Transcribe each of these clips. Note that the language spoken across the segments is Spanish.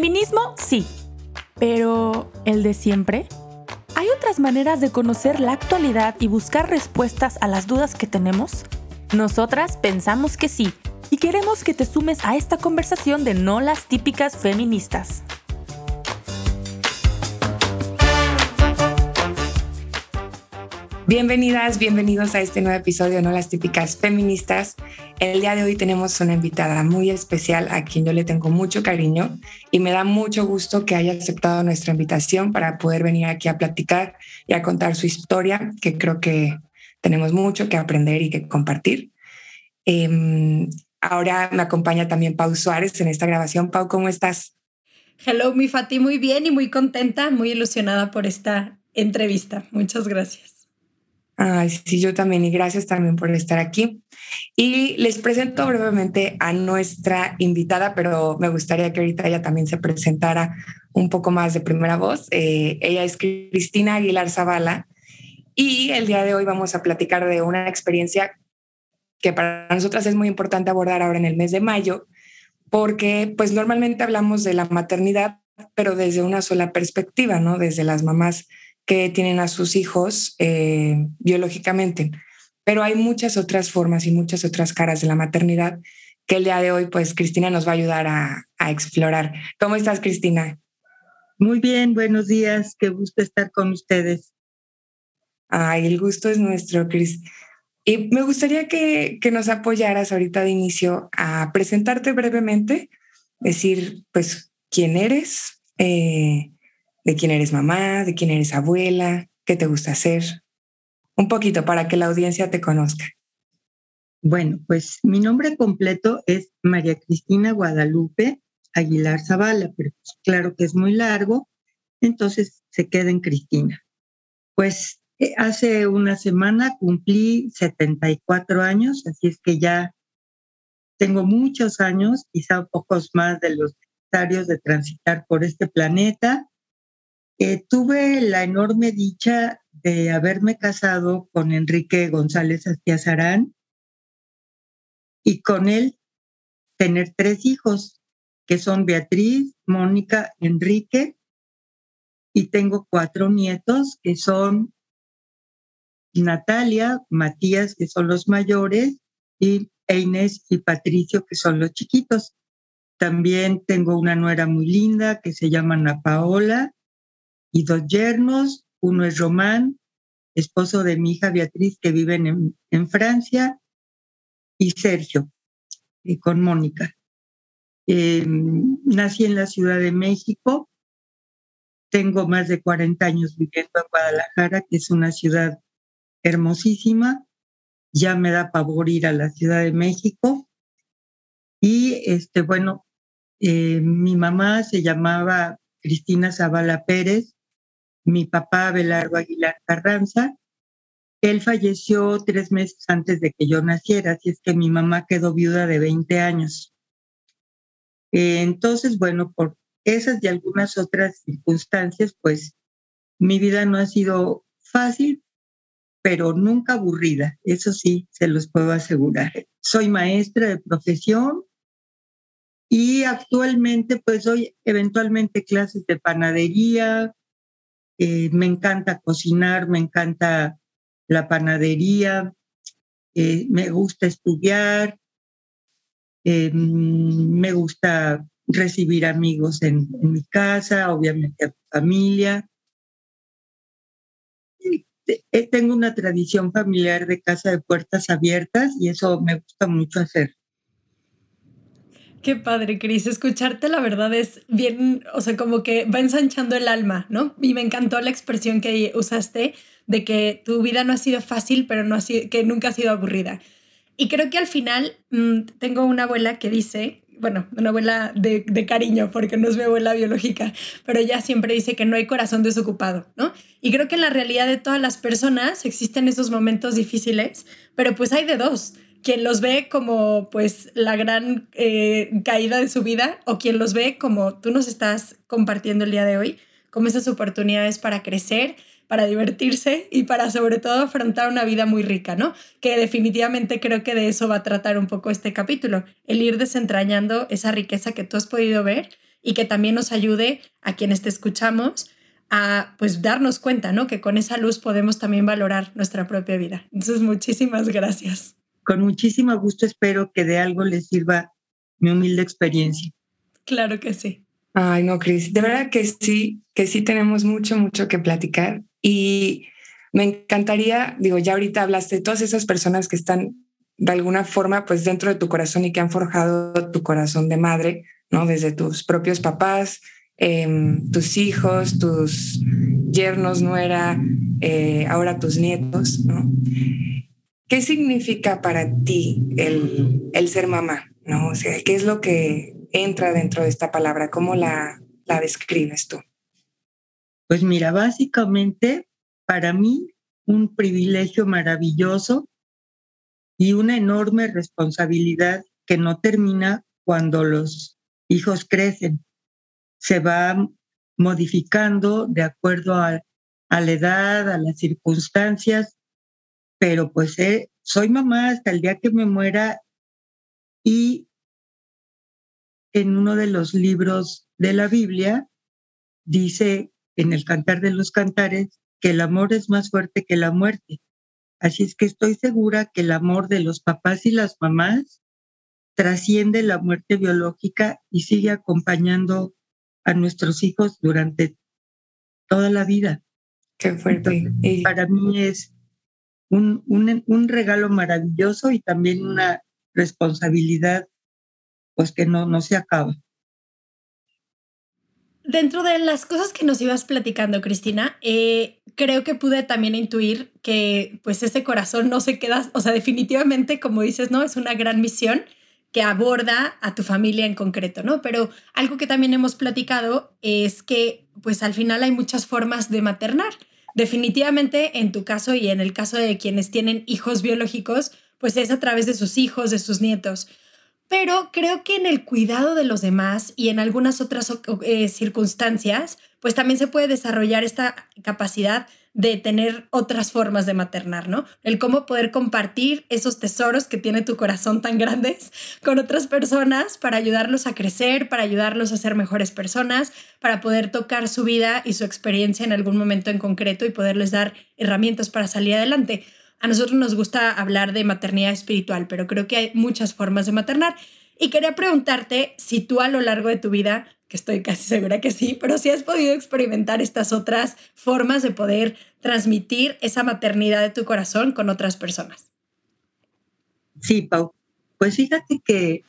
Feminismo, sí. Pero, ¿el de siempre? ¿Hay otras maneras de conocer la actualidad y buscar respuestas a las dudas que tenemos? Nosotras pensamos que sí y queremos que te sumes a esta conversación de no las típicas feministas. Bienvenidas, bienvenidos a este nuevo episodio No las típicas feministas. El día de hoy tenemos una invitada muy especial a quien yo le tengo mucho cariño y me da mucho gusto que haya aceptado nuestra invitación para poder venir aquí a platicar y a contar su historia, que creo que tenemos mucho que aprender y que compartir. Em, ahora me acompaña también Pau Suárez en esta grabación. Pau, ¿cómo estás? Hello, mi Fati, muy bien y muy contenta, muy ilusionada por esta entrevista. Muchas gracias. Ay, sí, yo también y gracias también por estar aquí. Y les presento brevemente a nuestra invitada, pero me gustaría que ahorita ella también se presentara un poco más de primera voz. Eh, ella es Cristina Aguilar Zavala y el día de hoy vamos a platicar de una experiencia que para nosotras es muy importante abordar ahora en el mes de mayo, porque pues normalmente hablamos de la maternidad, pero desde una sola perspectiva, ¿no? Desde las mamás que tienen a sus hijos eh, biológicamente. Pero hay muchas otras formas y muchas otras caras de la maternidad que el día de hoy, pues Cristina nos va a ayudar a, a explorar. ¿Cómo estás, Cristina? Muy bien, buenos días. Qué gusto estar con ustedes. Ay, el gusto es nuestro, Cris. Y me gustaría que, que, nos apoyaras ahorita de inicio a presentarte brevemente, decir, pues, quién eres, eh, de quién eres mamá, de quién eres abuela, qué te gusta hacer. Un poquito para que la audiencia te conozca. Bueno, pues mi nombre completo es María Cristina Guadalupe Aguilar Zavala, pero pues claro que es muy largo, entonces se queda en Cristina. Pues eh, hace una semana cumplí 74 años, así es que ya tengo muchos años, quizá pocos más de los necesarios de transitar por este planeta eh, tuve la enorme dicha de haberme casado con Enrique González Astiazarán y con él tener tres hijos, que son Beatriz, Mónica, Enrique, y tengo cuatro nietos, que son Natalia, Matías, que son los mayores, y Inés y Patricio, que son los chiquitos. También tengo una nuera muy linda que se llama Ana Paola, y dos yernos. Uno es Román, esposo de mi hija Beatriz, que vive en, Francia, y Sergio, eh, con Mónica. Em, nací en la Ciudad de México. Tengo más de 40 años viviendo en Guadalajara, que es una ciudad hermosísima. Ya me da pavor ir a la Ciudad de México. Y este, bueno, eh, mi mamá se llamaba Cristina Zavala Pérez mi papá Abelardo Aguilar Carranza. Él falleció tres meses antes de que yo naciera, así es que mi mamá quedó viuda de 20 años. Entonces, bueno, por esas y algunas otras circunstancias, pues mi vida no ha sido fácil, pero nunca aburrida. Eso sí, se los puedo asegurar. Soy maestra de profesión y actualmente pues doy eventualmente clases de panadería, eh, me encanta cocinar, me encanta la panadería, eh, me gusta estudiar, eh, me gusta recibir amigos en, mi casa, obviamente familia. Tengo una tradición familiar de casa de puertas abiertas y eso me gusta mucho hacer. Qué padre, Cris. Escucharte, la verdad, es bien, o sea, como que va ensanchando el alma, ¿no? Y me encantó la expresión que usaste de que tu vida no ha sido fácil, pero no ha sido, que nunca ha sido aburrida. Y creo que al final mm, tengo una abuela que dice, bueno, una abuela de, de, cariño, porque no es mi abuela biológica, pero ella siempre dice que no hay corazón desocupado, ¿no? Y creo que en la realidad de todas las personas existen esos momentos difíciles, pero pues hay de dos quien los ve como pues la gran eh, caída de su vida o quien los ve como tú nos estás compartiendo el día de hoy, como esas oportunidades para crecer, para divertirse y para sobre todo afrontar una vida muy rica, ¿no? Que definitivamente creo que de eso va a tratar un poco este capítulo, el ir desentrañando esa riqueza que tú has podido ver y que también nos ayude a quienes te escuchamos a pues darnos cuenta, ¿no? Que con esa luz podemos también valorar nuestra propia vida. Entonces, muchísimas gracias. Con muchísimo gusto espero que de algo les sirva mi humilde experiencia. Claro que sí. Ay, no, Cris, de verdad que sí, que sí tenemos mucho, mucho que platicar y me encantaría, digo, ya ahorita hablaste de todas esas personas que están de alguna forma pues dentro de tu corazón y que han forjado tu corazón de madre, ¿no? Desde tus propios papás, em, tus hijos, tus yernos, nuera, eh, ahora tus nietos, ¿no? ¿Qué significa para ti el, el ser mamá? ¿No? O sea, ¿qué es lo que entra dentro de esta palabra? ¿Cómo la, la describes tú? Pues mira, básicamente para mí un privilegio maravilloso y una enorme responsabilidad que no termina cuando los hijos crecen. Se va modificando de acuerdo a, la edad, a las circunstancias, pero pues eh, soy mamá hasta el día que me muera y en uno de los libros de la Biblia dice en el Cantar de los Cantares que el amor es más fuerte que la muerte. Así es que estoy segura que el amor de los papás y las mamás trasciende la muerte biológica y sigue acompañando a nuestros hijos durante toda la vida. Qué fuerte. Para mí es un, un, un regalo maravilloso y también una responsabilidad pues que no, no se acaba. Dentro de las cosas que nos ibas platicando, Cristina, eh, creo que pude también intuir que pues ese corazón no se queda, o sea, definitivamente, como dices, ¿no? Es una gran misión que aborda a tu familia en concreto, ¿no? Pero algo que también hemos platicado es que pues al final hay muchas formas de maternar. Definitivamente en tu caso y en el caso de quienes tienen hijos biológicos, pues es a través de sus hijos, de sus nietos. Pero creo que en el cuidado de los demás y en algunas otras eh, circunstancias, pues también se puede desarrollar esta capacidad de tener otras formas de maternar, ¿no? El cómo poder compartir esos tesoros que tiene tu corazón tan grandes con otras personas para ayudarlos a crecer, para ayudarlos a ser mejores personas, para poder tocar su vida y su experiencia en algún momento en concreto y poderles dar herramientas para salir adelante. A nosotros nos gusta hablar de maternidad espiritual, pero creo que hay muchas formas de maternar. Y quería preguntarte si tú a lo largo de tu vida, que estoy casi segura que sí, pero si has podido experimentar estas otras formas de poder transmitir esa maternidad de tu corazón con otras personas. Sí, Pau. Pues fíjate que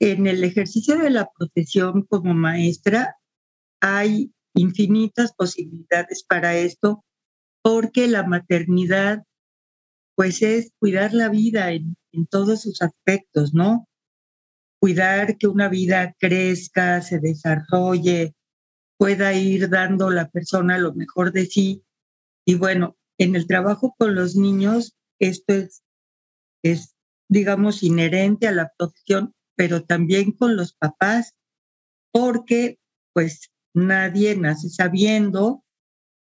en el ejercicio de la profesión como maestra hay infinitas posibilidades para esto, porque la maternidad pues es cuidar la vida en, todos sus aspectos, ¿no? Cuidar que una vida crezca, se desarrolle, pueda ir dando la persona lo mejor de sí. Y bueno, en el trabajo con los niños, esto es, es digamos, inherente a la profesión, pero también con los papás, porque pues nadie nace sabiendo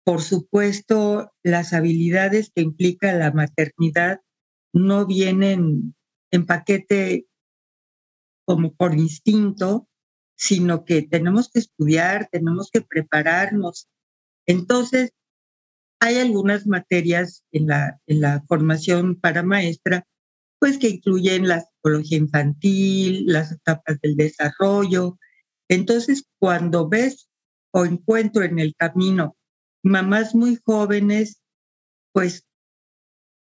por supuesto, las habilidades que implica la maternidad no vienen en paquete como por instinto, sino que tenemos que estudiar, tenemos que prepararnos. Entonces, hay algunas materias en la, en la formación para maestra, pues que incluyen la psicología infantil, las etapas del desarrollo. Entonces, cuando ves o encuentro en el camino mamás muy jóvenes, pues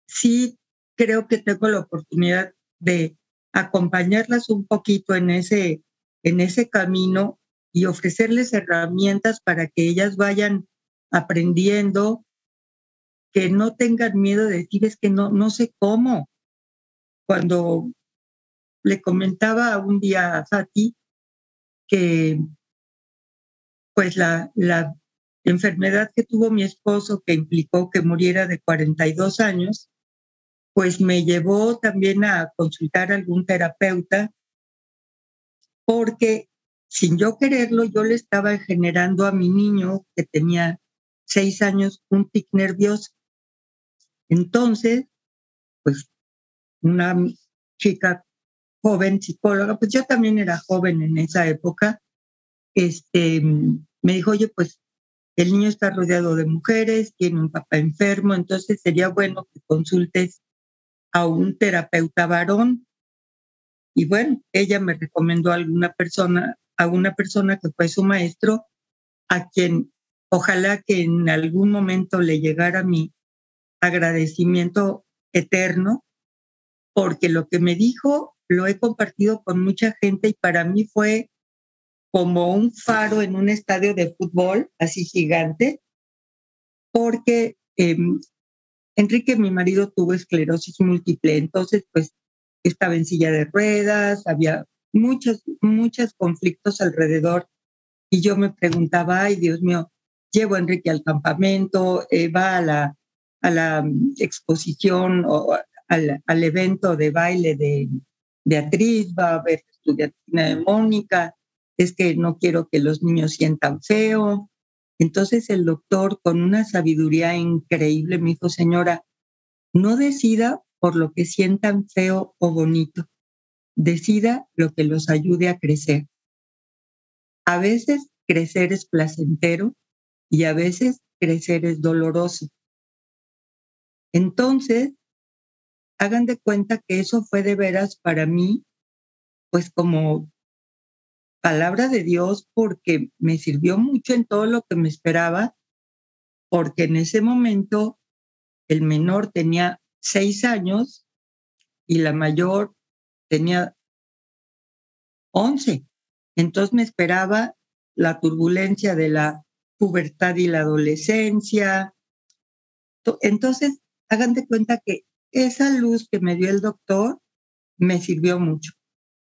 sí creo que tengo la oportunidad de acompañarlas un poquito en ese, en ese camino y ofrecerles herramientas para que ellas vayan aprendiendo, que no tengan miedo de decir es que no, no sé cómo. Cuando le comentaba un día a Fati que pues la, la enfermedad que tuvo mi esposo, que implicó que muriera de 42 años, pues me llevó también a consultar a algún terapeuta, porque sin yo quererlo, yo le estaba generando a mi niño, que tenía seis años, un tic nervioso. Entonces, pues una chica joven, psicóloga, pues yo también era joven en esa época, este, me dijo, oye, pues el niño está rodeado de mujeres, tiene un papá enfermo, entonces sería bueno que consultes a un terapeuta varón. Y bueno, ella me recomendó a alguna persona, a una persona que fue su maestro, a quien ojalá que en algún momento le llegara mi agradecimiento eterno, porque lo que me dijo lo he compartido con mucha gente y para mí fue como un faro en un estadio de fútbol, así gigante, porque em, Enrique, mi marido, tuvo esclerosis múltiple, entonces pues estaba en silla de ruedas, había muchos, muchos conflictos alrededor y yo me preguntaba, ay Dios mío, llevo a Enrique al campamento, eh, va a la, a la mm, exposición o al, al, evento de baile de Beatriz, va a ver estudiantina de Mónica, es que no quiero que los niños sientan feo. Entonces el doctor, con una sabiduría increíble, me dijo, señora, no decida por lo que sientan feo o bonito, decida lo que los ayude a crecer. A veces crecer es placentero y a veces crecer es doloroso. Entonces, hagan de cuenta que eso fue de veras para mí, pues como palabra de Dios, porque me sirvió mucho en todo lo que me esperaba, porque en ese momento el menor tenía seis años y la mayor tenía once. Entonces me esperaba la turbulencia de la pubertad y la adolescencia. Entonces, hagan de cuenta que esa luz que me dio el doctor me sirvió mucho.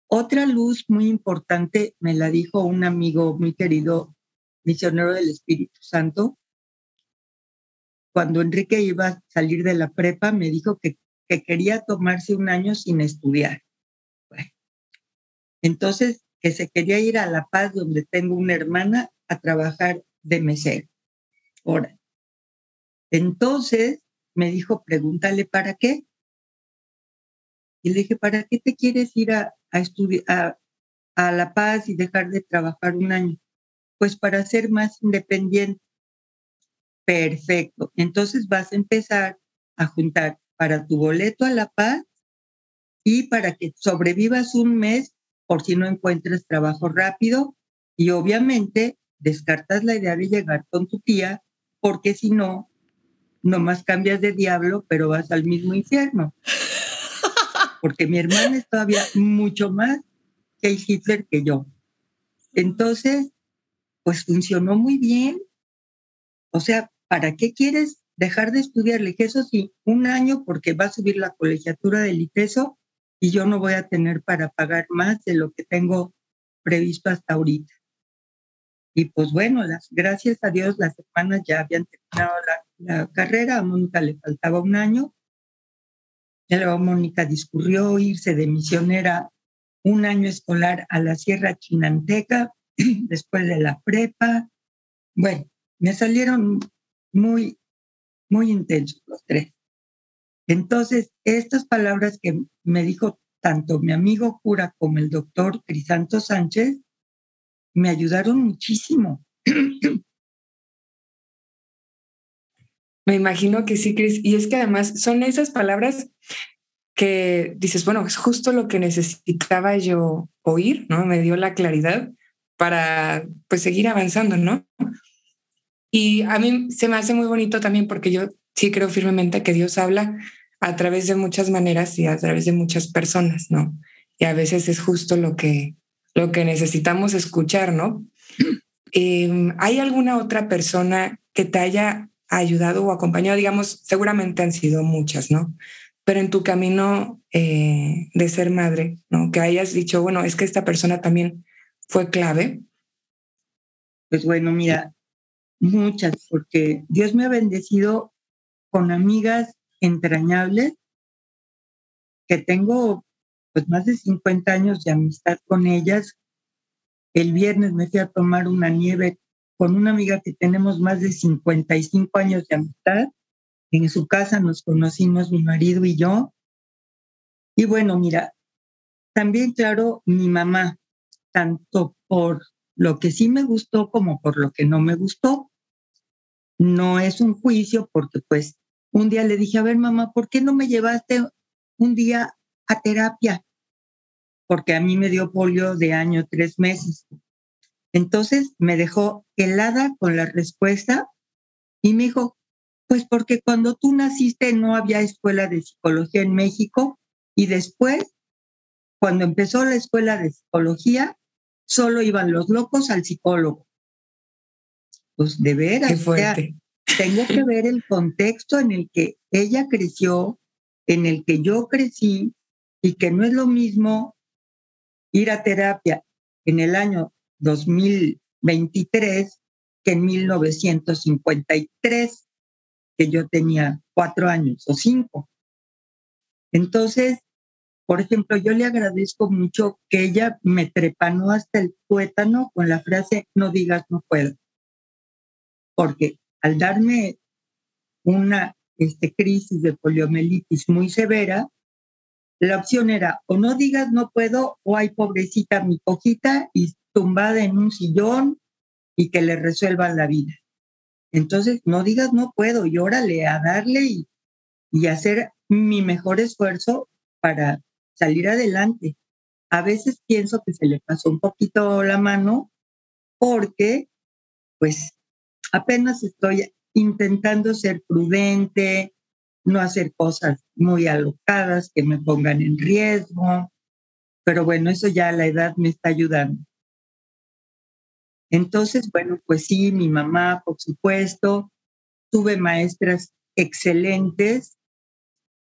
Otra luz muy importante me la dijo un amigo muy querido, misionero del Espíritu Santo. Cuando Enrique iba a salir de la prepa, me dijo que, que quería tomarse un año sin estudiar. entonces, que se quería ir a La Paz, donde tengo una hermana, a trabajar de mesero. Ahora, entonces me dijo, pregúntale para qué. Y le dije, ¿para qué te quieres ir a, a a, La Paz y dejar de trabajar un año? Pues para ser más independiente. Perfecto. Entonces vas a empezar a juntar para tu boleto a La Paz y para que sobrevivas un mes por si no encuentres trabajo rápido y obviamente descartas la idea de llegar con tu tía porque si no, nomás cambias de diablo, pero vas al mismo infierno. Porque mi hermana es todavía mucho más que Hitler que yo. Entonces, pues funcionó muy bien. O sea, ¿para qué quieres dejar de estudiar? Le dije, sí, un año porque va a subir la colegiatura del ITESO y yo no voy a tener para pagar más de lo que tengo previsto hasta ahorita. Y pues bueno, gracias a Dios las hermanas ya habían terminado la, carrera, a Mónica le faltaba un año. Ya Mónica discurrió irse de misionera un año escolar a la Sierra Chinanteca, después de la prepa. Bueno, me salieron muy, muy intensos los tres. Entonces, estas palabras que me dijo tanto mi amigo cura como el doctor Crisanto Sánchez me ayudaron muchísimo. Me imagino que sí, Cris. Y es que además son esas palabras que dices, bueno, es justo lo que necesitaba yo oír, ¿no? Me dio la claridad para pues seguir avanzando, ¿no? Y a mí se me hace muy bonito también porque yo sí creo firmemente que Dios habla a través de muchas maneras y a través de muchas personas, ¿no? Y a veces es justo lo que, lo que necesitamos escuchar, ¿no? Em, ¿Hay alguna otra persona que te haya ayudado o acompañado? Digamos, seguramente han sido muchas, ¿no? Pero en tu camino eh, de ser madre, ¿no? Que hayas dicho, bueno, es que esta persona también fue clave. Pues bueno, mira, muchas, porque Dios me ha bendecido con amigas entrañables que tengo pues más de 50 años de amistad con ellas. El viernes me fui a tomar una nieve con una amiga que tenemos más de 55 años de amistad. En su casa nos conocimos mi marido y yo. Y bueno, mira, también claro, mi mamá, tanto por lo que sí me gustó como por lo que no me gustó. No es un juicio porque pues un día le dije, a ver mamá, ¿por qué no me llevaste un día a terapia? Porque a mí me dio polio de año tres meses. Entonces me dejó helada con la respuesta y me dijo, pues porque cuando tú naciste no había escuela de psicología en México y después, cuando empezó la escuela de psicología, solo iban los locos al psicólogo. Pues de veras, tengo que ver el contexto en el que ella creció, en el que yo crecí y que no es lo mismo ir a terapia en el año 2023 que en 1953 que yo tenía cuatro años o cinco. Entonces, por ejemplo, yo le agradezco mucho que ella me trepanó hasta el tuétano con la frase, no digas no puedo. Porque al darme una este, crisis de poliomielitis muy severa, la opción era o no digas no puedo o hay pobrecita mi cojita y tumbada en un sillón y que le resuelvan la vida. Entonces, no digas no puedo y órale a darle y, y hacer mi mejor esfuerzo para salir adelante. A veces pienso que se le pasó un poquito la mano porque, pues, apenas estoy intentando ser prudente, no hacer cosas muy alocadas que me pongan en riesgo. Pero bueno, eso ya la edad me está ayudando. Entonces, bueno, pues sí, mi mamá, por supuesto, tuve maestras excelentes,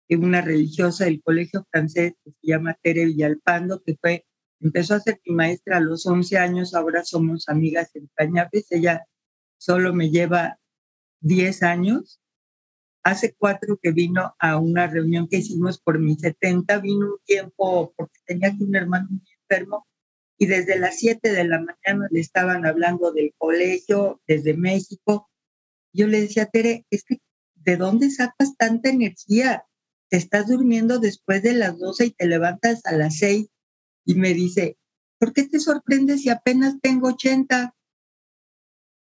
una religiosa del colegio francés que se llama Tere Villalpando, que fue, empezó a ser mi maestra a los 11 años, ahora somos amigas en Cañapes, ella solo me lleva 10 años. Hace cuatro que vino a una reunión que hicimos por mi 70, vino un tiempo porque tenía aquí un hermano muy enfermo y desde las 7 de la mañana le estaban hablando del colegio desde México. Yo le decía, Tere, es que ¿de dónde sacas tanta energía? Te estás durmiendo después de las 12 y te levantas a las 6 y me dice, ¿por qué te sorprendes si apenas tengo 80?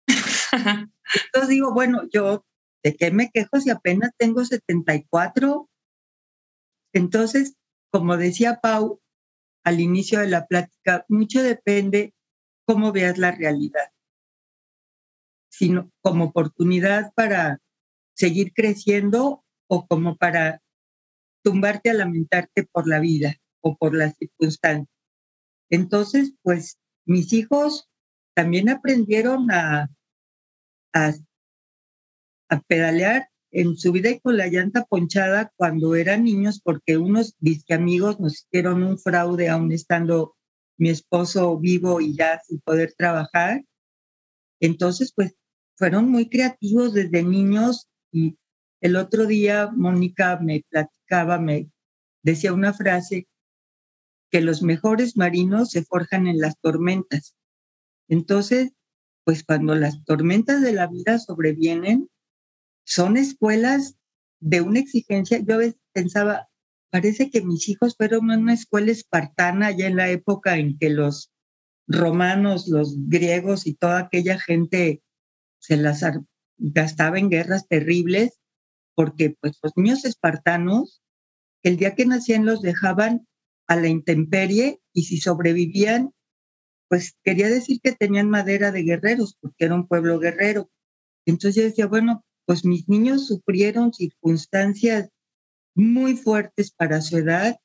Entonces digo, bueno, yo, ¿de qué me quejo si apenas tengo 74? Entonces, como decía Pau, al inicio de la plática, mucho depende cómo veas la realidad, sino como oportunidad para seguir creciendo o como para tumbarte a lamentarte por la vida o por las circunstancias. Entonces, pues mis hijos también aprendieron a, a, a pedalear en su vida y con la llanta ponchada cuando eran niños porque unos disque amigos nos hicieron un fraude aún estando mi esposo vivo y ya sin poder trabajar. Entonces, pues fueron muy creativos desde niños y el otro día Mónica me platicaba, me decía una frase que los mejores marinos se forjan en las tormentas. Entonces, pues cuando las tormentas de la vida sobrevienen, son escuelas de una exigencia. Yo a veces pensaba, parece que mis hijos fueron una escuela espartana ya en la época en que los romanos, los griegos y toda aquella gente se las gastaba en guerras terribles, porque pues los niños espartanos, el día que nacían los dejaban a la intemperie y si sobrevivían, pues quería decir que tenían madera de guerreros, porque era un pueblo guerrero. Entonces yo decía, bueno, pues mis niños sufrieron circunstancias muy fuertes para su edad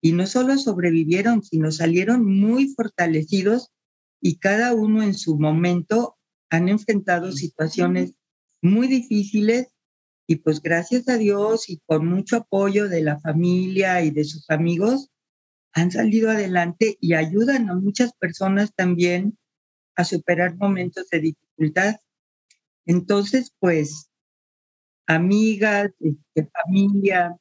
y no solo sobrevivieron, sino salieron muy fortalecidos y cada uno en su momento han enfrentado situaciones muy difíciles y pues gracias a Dios y con mucho apoyo de la familia y de sus amigos, han salido adelante y ayudan a muchas personas también a superar momentos de dificultad. Entonces, pues, amigas, este, familia.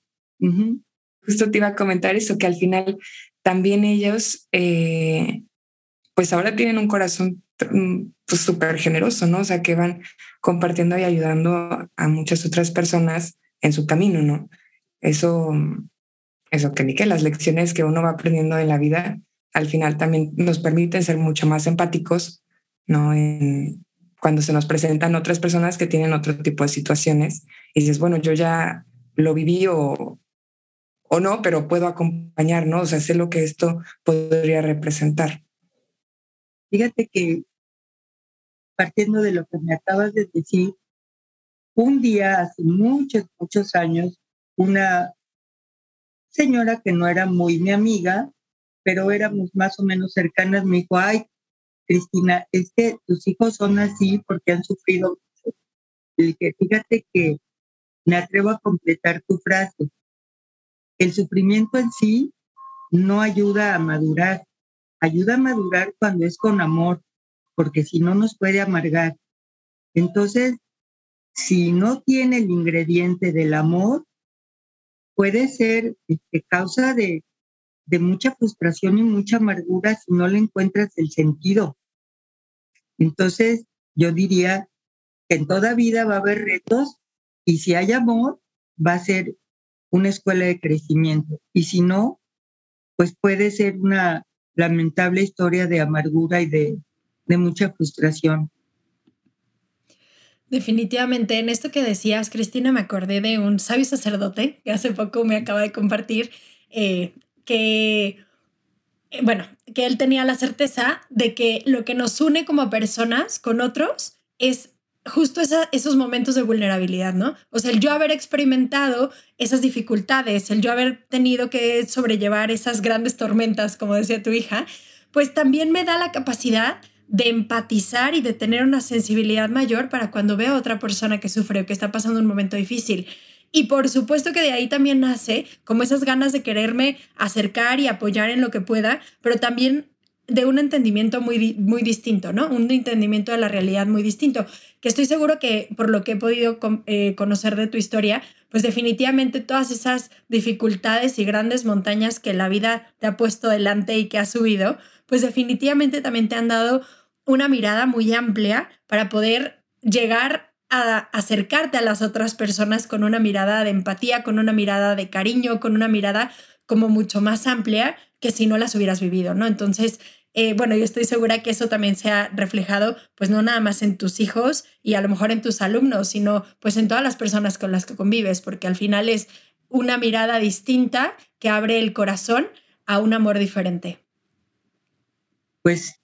Justo te iba a comentar eso, que al final también ellos, eh, pues ahora tienen un corazón mm, pues súper generoso, ¿no? O sea, que van compartiendo y ayudando a muchas otras personas en su camino, ¿no? Eso, eso que ni que las lecciones que uno va aprendiendo en la vida, al final también nos permiten ser mucho más empáticos, ¿no? Cuando se nos presentan otras personas que tienen otro tipo de situaciones y dices, bueno, yo ya lo viví o, o no, pero puedo acompañar, ¿no? O sea, sé lo que esto podría representar. Fíjate que partiendo de lo que me acabas de decir, un día hace muchos, muchos años, una señora que no era muy mi amiga, pero éramos más o menos cercanas, me dijo, ay, Cristina, es que tus hijos son así porque han sufrido mucho. Fíjate que me atrevo a completar tu frase. El sufrimiento en sí no ayuda a madurar, ayuda a madurar cuando es con amor, porque si no nos puede amargar. Entonces, si no tiene el ingrediente del amor, puede ser este, causa de, de mucha frustración y mucha amargura si no le encuentras el sentido. Entonces, yo diría que en toda vida va a haber retos y si hay amor, va a ser una escuela de crecimiento. Y si no, pues puede ser una lamentable historia de amargura y de, de mucha frustración. Definitivamente, en esto que decías, Cristina, me acordé de un sabio sacerdote que hace poco me acaba de compartir, eh, que, eh, bueno, que él tenía la certeza de que lo que nos une como personas con otros es justo esos momentos de vulnerabilidad, ¿no? O sea, el yo haber experimentado esas dificultades, el yo haber tenido que sobrellevar esas grandes tormentas, como decía tu hija, pues también me da la capacidad de empatizar y de tener una sensibilidad mayor para cuando veo a otra persona que sufre o que está pasando un momento difícil. Y por supuesto que de ahí también nace como esas ganas de quererme acercar y apoyar en lo que pueda, pero también de un entendimiento muy, muy distinto, ¿no? Un entendimiento de la realidad muy distinto, que estoy seguro que por lo que he podido eh, conocer de tu historia, pues definitivamente todas esas dificultades y grandes montañas que la vida te ha puesto delante y que has subido, pues definitivamente también te han dado una mirada muy amplia para poder llegar acercarte a las otras personas con una mirada de empatía, con una mirada de cariño, con una mirada como mucho más amplia que si no las hubieras vivido, ¿no? Entonces, eh, bueno, yo estoy segura que eso también se ha reflejado, pues no nada más en tus hijos y a lo mejor en tus alumnos, sino pues en todas las personas con las que convives, porque al final es una mirada distinta que abre el corazón a un amor diferente. Pues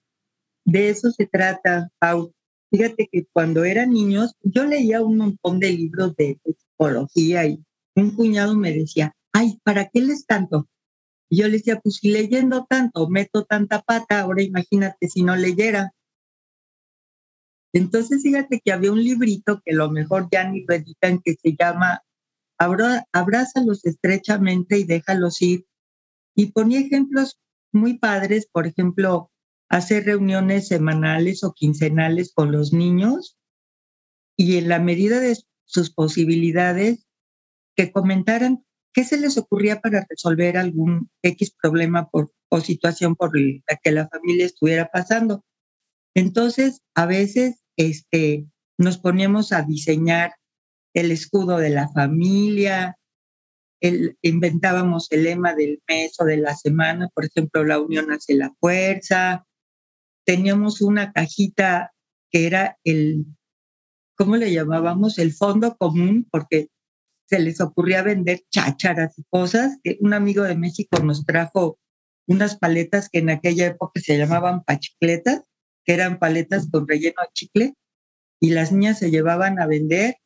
de eso se trata, Pau. Fíjate que cuando eran niños, yo leía un montón de libros de, psicología y un cuñado me decía, ay, ¿para qué les tanto? Y yo le decía, pues si leyendo tanto, meto tanta pata, ahora imagínate si no leyera. Entonces, fíjate que había un librito que a lo mejor ya ni lo editan, que se llama Abrázalos estrechamente y déjalos ir. Y ponía ejemplos muy padres, por ejemplo, hacer reuniones semanales o quincenales con los niños y en la medida de sus posibilidades que comentaran ¿Qué se les ocurría para resolver algún X problema o situación por la que la familia estuviera pasando? Entonces, a veces este, nos poníamos a diseñar el escudo de la familia, inventábamos el lema del mes o de la semana, por ejemplo, la unión hace la fuerza. Teníamos una cajita que era el, ¿cómo le llamábamos? El fondo común, porque se les ocurría vender chácharas y cosas. Un amigo de México nos trajo unas paletas que en aquella época se llamaban pachicletas, que eran paletas con relleno de chicle, y las niñas se llevaban a vender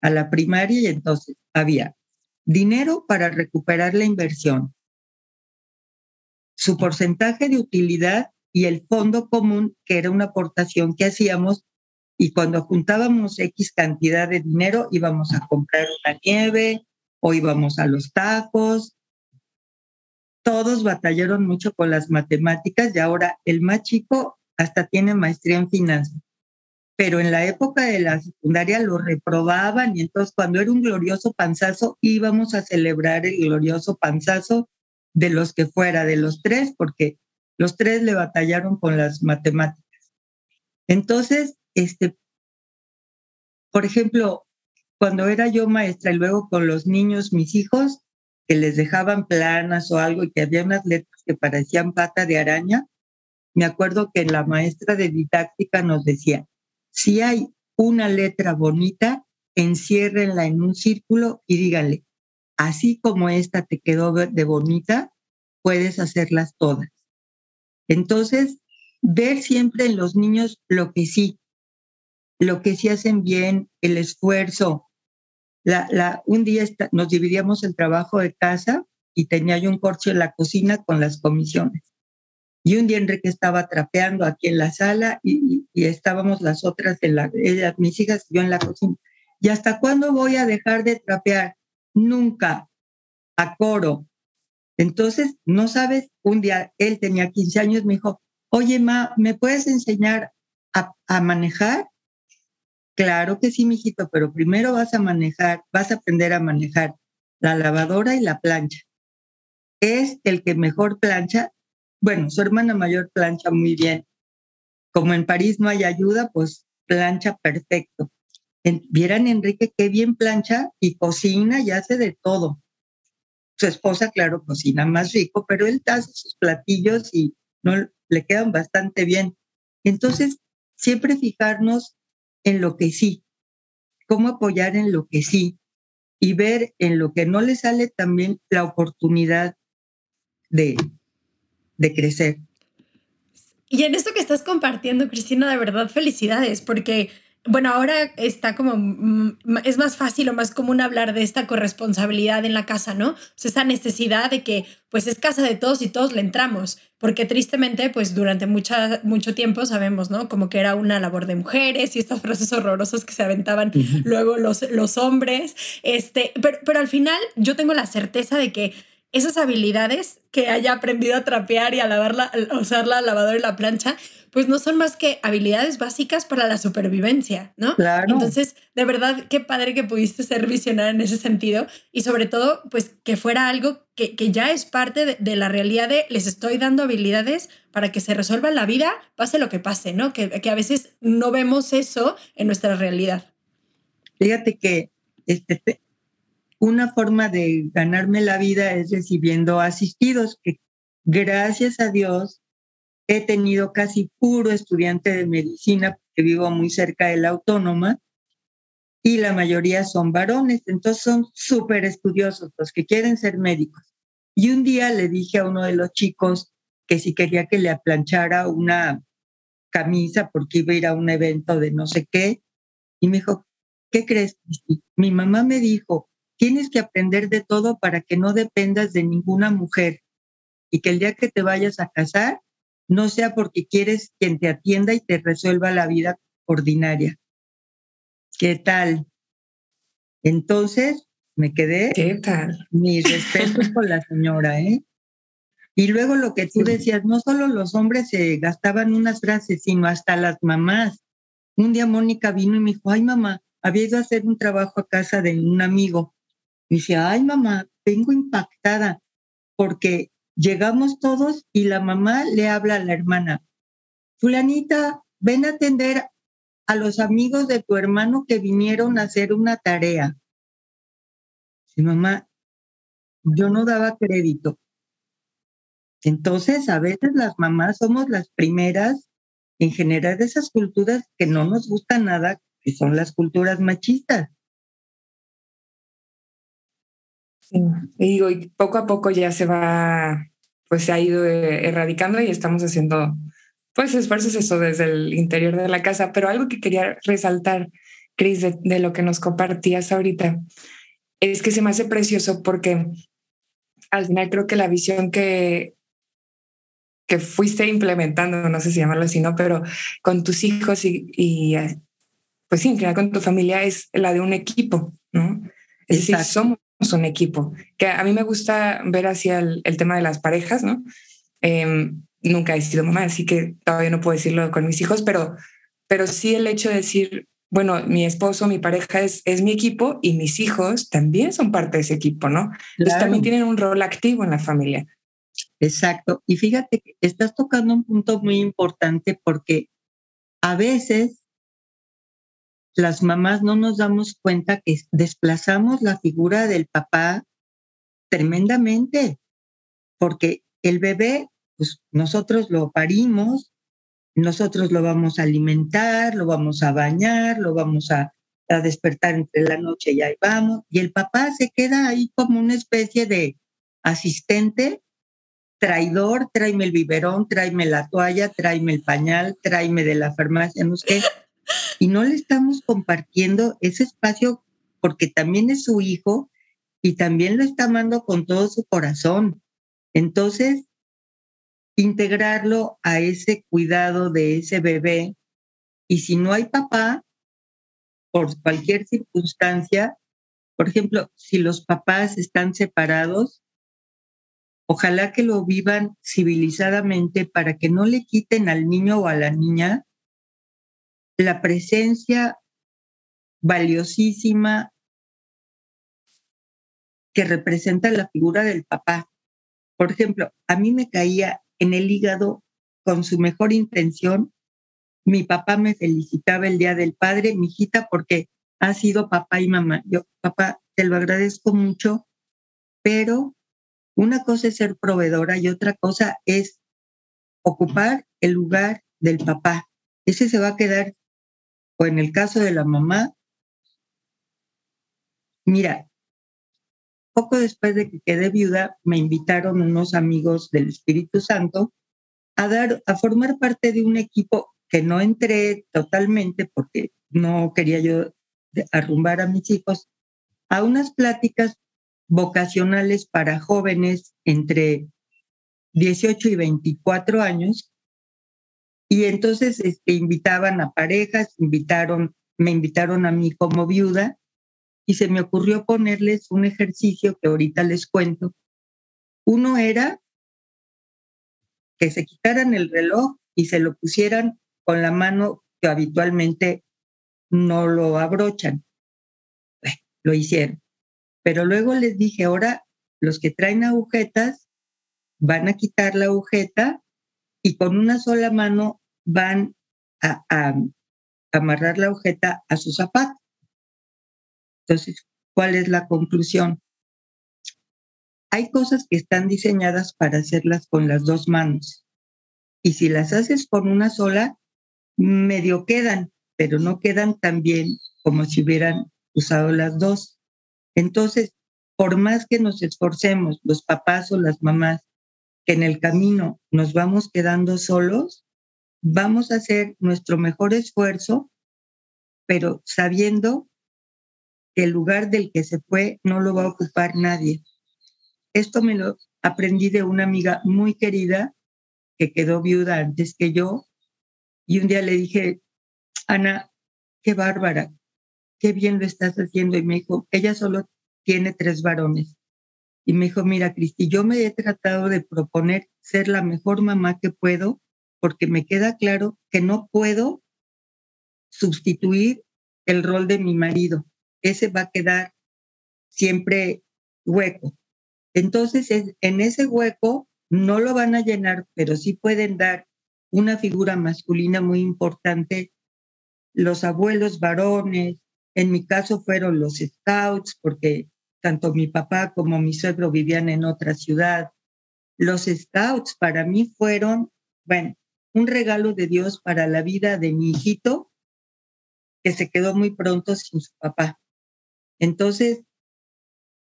a la primaria y entonces había dinero para recuperar la inversión, su porcentaje de utilidad y el fondo común, que era una aportación que hacíamos y cuando juntábamos X cantidad de dinero íbamos a comprar una nieve o íbamos a los tacos. Todos batallaron mucho con las matemáticas y ahora el más chico hasta tiene maestría en finanzas. Pero en la época de la secundaria lo reprobaban y entonces cuando era un glorioso panzazo íbamos a celebrar el glorioso panzazo de los que fuera, de los tres, porque los tres le batallaron con las matemáticas. Entonces, este, por ejemplo, cuando era yo maestra y luego con los niños, mis hijos, que les dejaban planas o algo y que había unas letras que parecían pata de araña, me acuerdo que la maestra de didáctica nos decía, si hay una letra bonita, enciérrenla en un círculo y díganle, así como esta te quedó de bonita, puedes hacerlas todas. Entonces, ver siempre en los niños lo que sí, lo que sí hacen bien, el esfuerzo. Un día nos dividíamos el trabajo de casa y tenía yo un corcho en la cocina con las comisiones. Y un día Enrique estaba trapeando aquí en la sala y, estábamos las otras, en la, mis hijas y yo en la cocina. ¿Y hasta cuándo voy a dejar de trapear? Nunca, a coro. Entonces, no sabes, un día él tenía 15 años, me dijo, oye, ma, ¿me puedes enseñar a, manejar? Claro que sí, mijito, pero primero vas a manejar, vas a aprender a manejar la lavadora y la plancha. Es el que mejor plancha. Bueno, su hermana mayor plancha muy bien. Como en París no hay ayuda, pues plancha perfecto. Vieran, Enrique, qué bien plancha y cocina y hace de todo. Su esposa, claro, cocina más rico, pero él hace sus platillos y no le quedan bastante bien. Entonces, siempre fijarnos en lo que sí, cómo apoyar en lo que sí y ver en lo que no le sale también la oportunidad de, de crecer. Y en esto que estás compartiendo, Cristina, de verdad felicidades, porque bueno, ahora está como, es más fácil o más común hablar de esta corresponsabilidad en la casa, ¿no? O sea, esa necesidad de que pues es casa de todos y todos le entramos, porque tristemente pues durante mucha, mucho tiempo sabemos, ¿no? Como que era una labor de mujeres y estas frases horrorosas que se aventaban luego los, los hombres, este, pero, pero al final yo tengo la certeza de que esas habilidades que haya aprendido a trapear y a lavar la, a usar la lavadora y la plancha, pues no son más que habilidades básicas para la supervivencia, ¿no? Claro. Entonces, de verdad, qué padre que pudiste ser visionaria en ese sentido y sobre todo, pues que fuera algo que, que ya es parte de, la realidad de les estoy dando habilidades para que se resuelva la vida, pase lo que pase, ¿no? Que, que a veces no vemos eso en nuestra realidad. Fíjate que este, una forma de ganarme la vida es recibiendo asistidos, que gracias a Dios he tenido casi puro estudiante de medicina, porque vivo muy cerca de la autónoma, y la mayoría son varones, entonces son súper estudiosos los que quieren ser médicos. Y un día le dije a uno de los chicos que si quería que le aplanchara una camisa porque iba a ir a un evento de no sé qué, y me dijo, ¿qué crees? Mi mamá me dijo, tienes que aprender de todo para que no dependas de ninguna mujer y que el día que te vayas a casar no sea porque quieres quien te atienda y te resuelva la vida ordinaria. ¿Qué tal? Entonces me quedé. ¿Qué tal? Mi respeto con la señora, ¿eh? Y luego lo que tú decías, no solo los hombres se gastaban unas frases, sino hasta las mamás. Un día Mónica vino y me dijo, ay mamá, había ido a hacer un trabajo a casa de un amigo. Y dice, ay mamá, vengo impactada porque Llegamos todos y la mamá le habla a la hermana, fulanita, ven a atender a los amigos de tu hermano que vinieron a hacer una tarea. Sí, mamá, yo no daba crédito. Entonces, a veces las mamás somos las primeras en generar esas culturas que no nos gustan nada, que son las culturas machistas. Sí, y digo, y poco a poco ya se va, pues se ha ido eh, erradicando y estamos haciendo, pues, esfuerzos eso desde el interior de la casa. Pero algo que quería resaltar, Cris, de, lo que nos compartías ahorita, es que se me hace precioso porque al final creo que la visión que, que fuiste implementando, no sé si llamarlo así, ¿no? Pero con tus hijos y, y pues sí, con tu familia es la de un equipo, ¿no? Es decir, somos un equipo, que a mí me gusta ver hacia el, tema de las parejas, ¿no? Em, nunca he sido mamá, así que todavía no puedo decirlo con mis hijos, pero, pero sí el hecho de decir, bueno, mi esposo, mi pareja es, es mi equipo y mis hijos también son parte de ese equipo, ¿no? Entonces también tienen un rol activo en la familia. Exacto. Y fíjate que estás tocando un punto muy importante porque a veces las mamás no nos damos cuenta que desplazamos la figura del papá tremendamente, porque el bebé, pues nosotros lo parimos, nosotros lo vamos a alimentar, lo vamos a bañar, lo vamos a, despertar entre la noche y ahí vamos, y el papá se queda ahí como una especie de asistente traidor, tráeme el biberón, tráeme la toalla, tráeme el pañal, tráeme de la farmacia, no sé. Y no le estamos compartiendo ese espacio porque también es su hijo y también lo está amando con todo su corazón. Entonces, integrarlo a ese cuidado de ese bebé. Y si no hay papá, por cualquier circunstancia, por ejemplo, si los papás están separados, Ojalá que lo vivan civilizadamente para que no le quiten al niño o a la niña la presencia valiosísima que representa la figura del papá. Por ejemplo, a mí me caía en el hígado con su mejor intención. Mi papá me felicitaba el Día del Padre, mi hijita, porque ha sido papá y mamá. Yo, papá, te lo agradezco mucho, pero una cosa es ser proveedora y otra cosa es ocupar el lugar del papá. Ese se va a quedar, o en el caso de la mamá, mira, poco después de que quedé viuda, me invitaron unos amigos del Espíritu Santo a dar, a formar parte de un equipo que no entré totalmente porque no quería yo arrumbar a mis hijos, a unas pláticas vocacionales para jóvenes entre 18 y 24 años. Y entonces este, invitaban a parejas, invitaron, me invitaron a mí como viuda y se me ocurrió ponerles un ejercicio que ahorita les cuento. Uno era que se quitaran el reloj y se lo pusieran con la mano que habitualmente no lo abrochan. lo hicieron. Pero luego les dije, ahora los que traen agujetas van a quitar la agujeta y con una sola mano van a, amarrar la agujeta a su zapato. Entonces, ¿cuál es la conclusión? Hay cosas que están diseñadas para hacerlas con las dos manos. Y si las haces con una sola, medio quedan, pero no quedan tan bien como si hubieran usado las dos. Entonces, por más que nos esforcemos, los papás o las mamás, que en el camino nos vamos quedando solos, vamos a hacer nuestro mejor esfuerzo, pero sabiendo que el lugar del que se fue no lo va a ocupar nadie. Esto me lo aprendí de una amiga muy querida que quedó viuda antes que yo. Y un día le dije, Ana, qué bárbara, qué bien lo estás haciendo. Y me dijo, ella solo tiene tres varones. Y me dijo, mira, Cristi, yo me he tratado de proponer ser la mejor mamá que puedo porque me queda claro que no puedo sustituir el rol de mi marido. Ese va a quedar siempre hueco. Entonces, en ese hueco no lo van a llenar, pero sí pueden dar una figura masculina muy importante los abuelos varones, en mi caso fueron los scouts, porque tanto mi papá como mi suegro vivían en otra ciudad. Los scouts para mí fueron, bueno, un regalo de Dios para la vida de mi hijito, que se quedó muy pronto sin su papá. Entonces,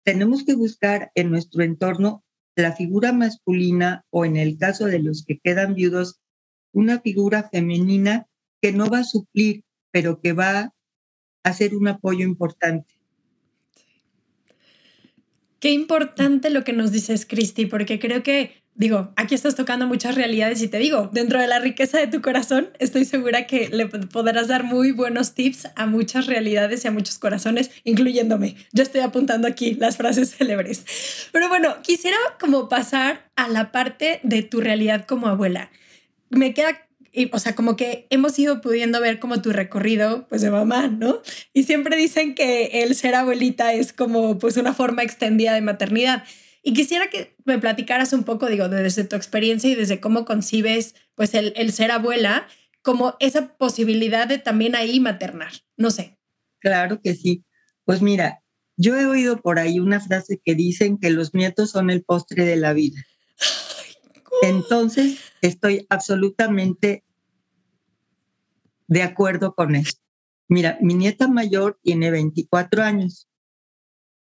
tenemos que buscar en nuestro entorno la figura masculina o en el caso de los que quedan viudos, una figura femenina que no va a suplir, pero que va hacer un apoyo importante. Qué importante lo que nos dices, Cristi, porque creo que, digo, aquí estás tocando muchas realidades y te digo, dentro de la riqueza de tu corazón, estoy segura que le podrás dar muy buenos tips a muchas realidades y a muchos corazones, incluyéndome. Yo estoy apuntando aquí las frases célebres. Pero bueno, quisiera como pasar a la parte de tu realidad como abuela. Me queda o sea, como que hemos ido pudiendo ver como tu recorrido, pues de mamá, ¿no? Y siempre dicen que el ser abuelita es como pues una forma extendida de maternidad. Y quisiera que me platicaras un poco, digo, desde tu experiencia y desde cómo concibes pues el, el ser abuela, como esa posibilidad de también ahí maternar, no sé. Claro que sí. Pues mira, yo he oído por ahí una frase que dicen que los nietos son el postre de la vida. Entonces, estoy absolutamente de acuerdo con eso. Mira, mi nieta mayor tiene 24 años,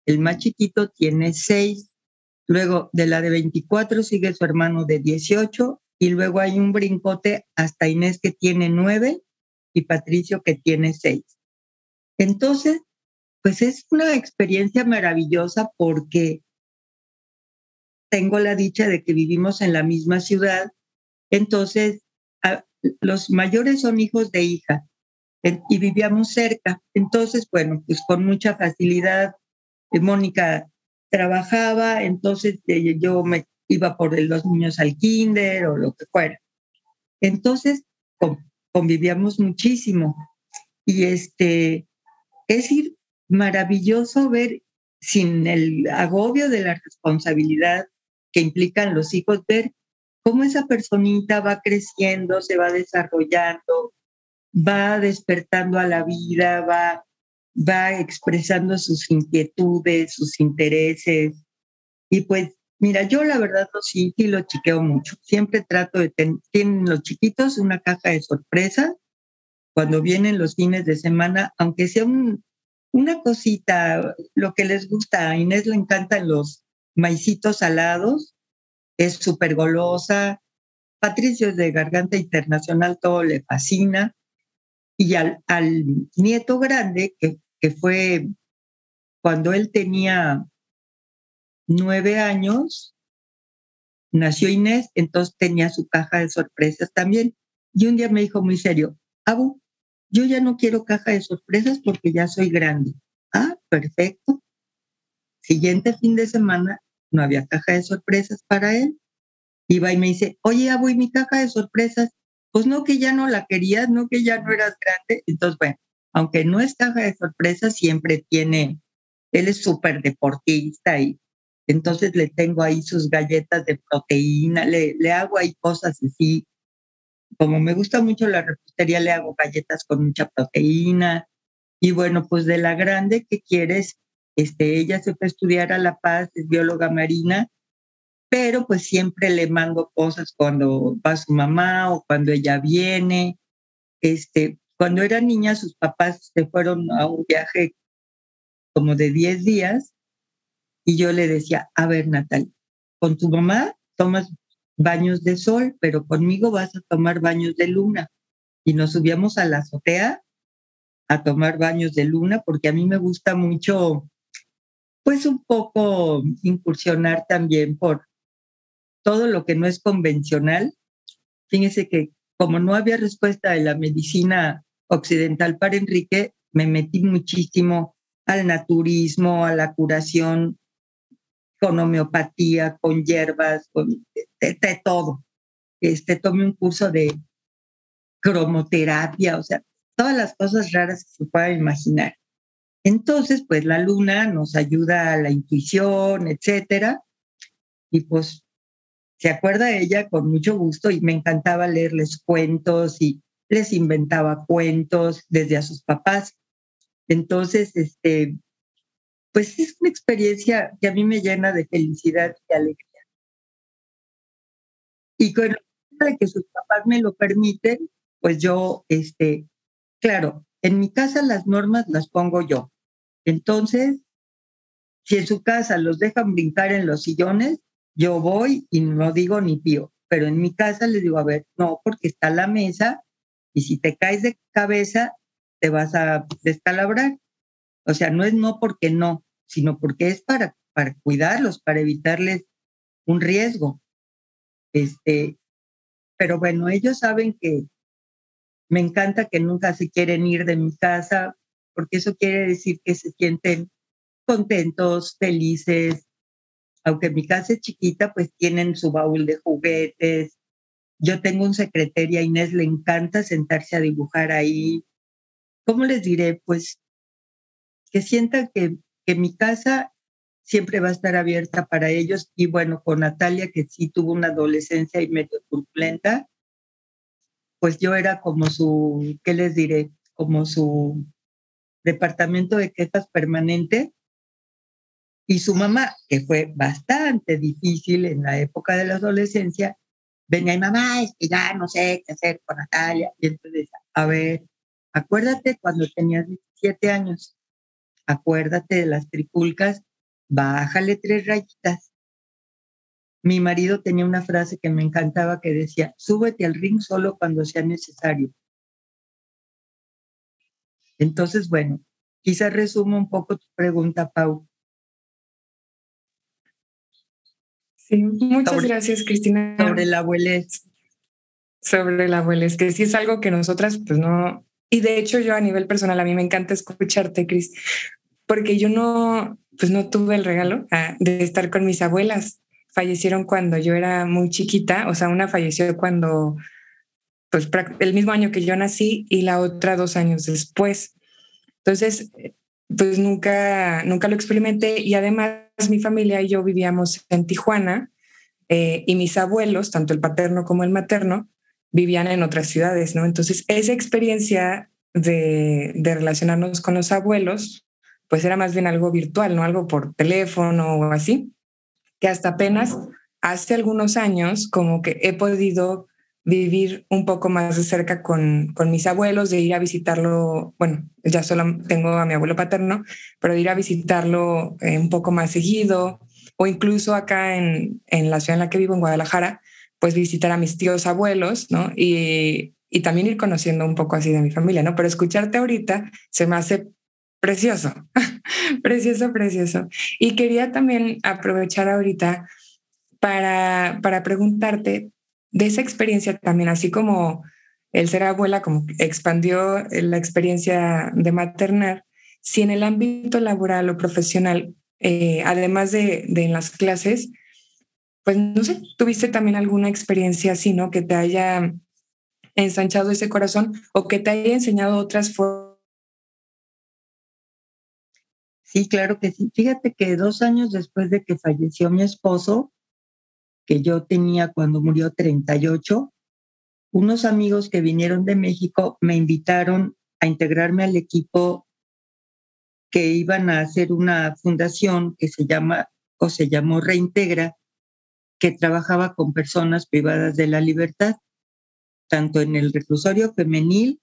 el más chiquito tiene 6, luego de la de 24 sigue su hermano de 18 y luego hay un brincote hasta Inés que tiene 9 y Patricio que tiene 6. Entonces, pues es una experiencia maravillosa porque tengo la dicha de que vivimos en la misma ciudad, entonces los mayores son hijos de hija y vivíamos cerca. Entonces, bueno, pues con mucha facilidad, eh, Mónica trabajaba, entonces eh, yo me iba por los niños al kinder o lo que fuera. Entonces, convivíamos muchísimo. Y este, es maravilloso ver sin el agobio de la responsabilidad que implican los hijos, ver cómo esa personita va creciendo, se va desarrollando, va despertando a la vida, va, va expresando sus inquietudes, sus intereses. Y pues, mira, yo la verdad lo sí y lo chiqueo mucho. Siempre trato de tener, los chiquitos una caja de sorpresa cuando vienen los fines de semana, aunque sea una cosita, lo que les gusta. A Inés le encantan los maicitos salados es súper golosa. Patricio es de Garganta Internacional, todo le fascina. Y al, al nieto grande, que, que fue cuando él tenía nueve años, nació Inés, entonces tenía su caja de sorpresas también. Y un día me dijo muy serio, Abu, yo ya no quiero caja de sorpresas porque ya soy grande. Ah, perfecto. Siguiente fin de semana no había caja de sorpresas para él. Iba y me dice, oye, ya voy mi caja de sorpresas. Pues no, que ya no la querías, no, que ya no eras grande. Entonces, bueno, aunque no es caja de sorpresas, siempre tiene, él es súper deportista y entonces le tengo ahí sus galletas de proteína, le, le hago ahí cosas así. Como me gusta mucho la repostería, le hago galletas con mucha proteína. Y bueno, pues de la grande que quieres, este, ella se fue a estudiar a La Paz, es bióloga marina, pero pues siempre le mando cosas cuando va su mamá o cuando ella viene. Este, cuando era niña, sus papás se fueron a un viaje como de 10 días y yo le decía, a ver, Natalia, con tu mamá tomas baños de sol, pero conmigo vas a tomar baños de luna. Y nos subíamos a la azotea a tomar baños de luna porque a mí me gusta mucho pues un poco incursionar también por todo lo que no es convencional. Fíjense que como no había respuesta de la medicina occidental para Enrique, me metí muchísimo al naturismo, a la curación con homeopatía, con hierbas, con de, todo. Este, tomé un curso de cromoterapia, o sea, todas las cosas raras que se puedan imaginar. Entonces, pues la luna nos ayuda a la intuición, etcétera. Y pues se acuerda ella con mucho gusto y me encantaba leerles cuentos y les inventaba cuentos desde a sus papás. Entonces, este, pues es una experiencia que a mí me llena de felicidad y alegría. Y con de que sus papás me lo permiten, pues yo, este, claro, en mi casa las normas las pongo yo. Entonces, si en su casa los dejan brincar en los sillones, yo voy y no digo ni pío. Pero en mi casa les digo, a ver, no, porque está la mesa y si te caes de cabeza, te vas a descalabrar. O sea, no es no porque no, sino porque es para, para cuidarlos, para evitarles un riesgo. Este, pero bueno, ellos saben que me encanta que nunca se quieren ir de mi casa, porque eso quiere decir que se sienten contentos, felices. Aunque mi casa es chiquita, pues tienen su baúl de juguetes. Yo tengo un secretaria, Inés le encanta sentarse a dibujar ahí. ¿Cómo les diré? Pues que sientan que, que mi casa siempre va a estar abierta para ellos. Y bueno, con Natalia, que sí tuvo una adolescencia y medio turbulenta, pues yo era como su, ¿qué les diré? Como su departamento de quejas permanente Y su mamá, que fue bastante difícil en la época de la adolescencia, venía y mamá, es que ya no sé qué hacer con Natalia. Y entonces, a ver, acuérdate cuando tenías 17 años, acuérdate de las tripulcas, bájale tres rayitas. Mi marido tenía una frase que me encantaba que decía, súbete al ring solo cuando sea necesario. Entonces, bueno, quizás resumo un poco tu pregunta, Pau. Sí, muchas gracias, Cristina. Sobre la abuelez. Sobre la abuelez, que sí es algo que nosotras, pues no. Y de hecho, yo a nivel personal, a mí me encanta escucharte, Cris, porque yo no, pues no tuve el regalo ah, de estar con mis abuelas. Fallecieron cuando yo era muy chiquita, o sea, una falleció cuando, pues el mismo año que yo nací y la otra dos años después. Entonces, pues nunca, nunca lo experimenté y además mi familia y yo vivíamos en Tijuana eh, y mis abuelos, tanto el paterno como el materno, vivían en otras ciudades, ¿no? Entonces, esa experiencia de, de relacionarnos con los abuelos, pues era más bien algo virtual, ¿no? Algo por teléfono o así, que hasta apenas hace algunos años como que he podido vivir un poco más de cerca con, con mis abuelos, de ir a visitarlo, bueno, ya solo tengo a mi abuelo paterno, pero de ir a visitarlo eh, un poco más seguido, o incluso acá en, en, la ciudad en la que vivo, en Guadalajara, pues visitar a mis tíos abuelos, ¿no? Y, y también ir conociendo un poco así de mi familia, ¿no? Pero escucharte ahorita se me hace precioso, precioso, precioso. Y quería también aprovechar ahorita para, para preguntarte, de esa experiencia también, así como el ser abuela como expandió la experiencia de maternar, si en el ámbito laboral o profesional, eh, además de, de, en las clases, pues no sé, tuviste también alguna experiencia así, ¿no? Que te haya ensanchado ese corazón o que te haya enseñado otras formas. Sí, claro que sí. Fíjate que dos años después de que falleció mi esposo, que yo tenía cuando murió 38, unos amigos que vinieron de México me invitaron a integrarme al equipo que iban a hacer una fundación que se llama o se llamó Reintegra, que trabajaba con personas privadas de la libertad, tanto en el reclusorio femenil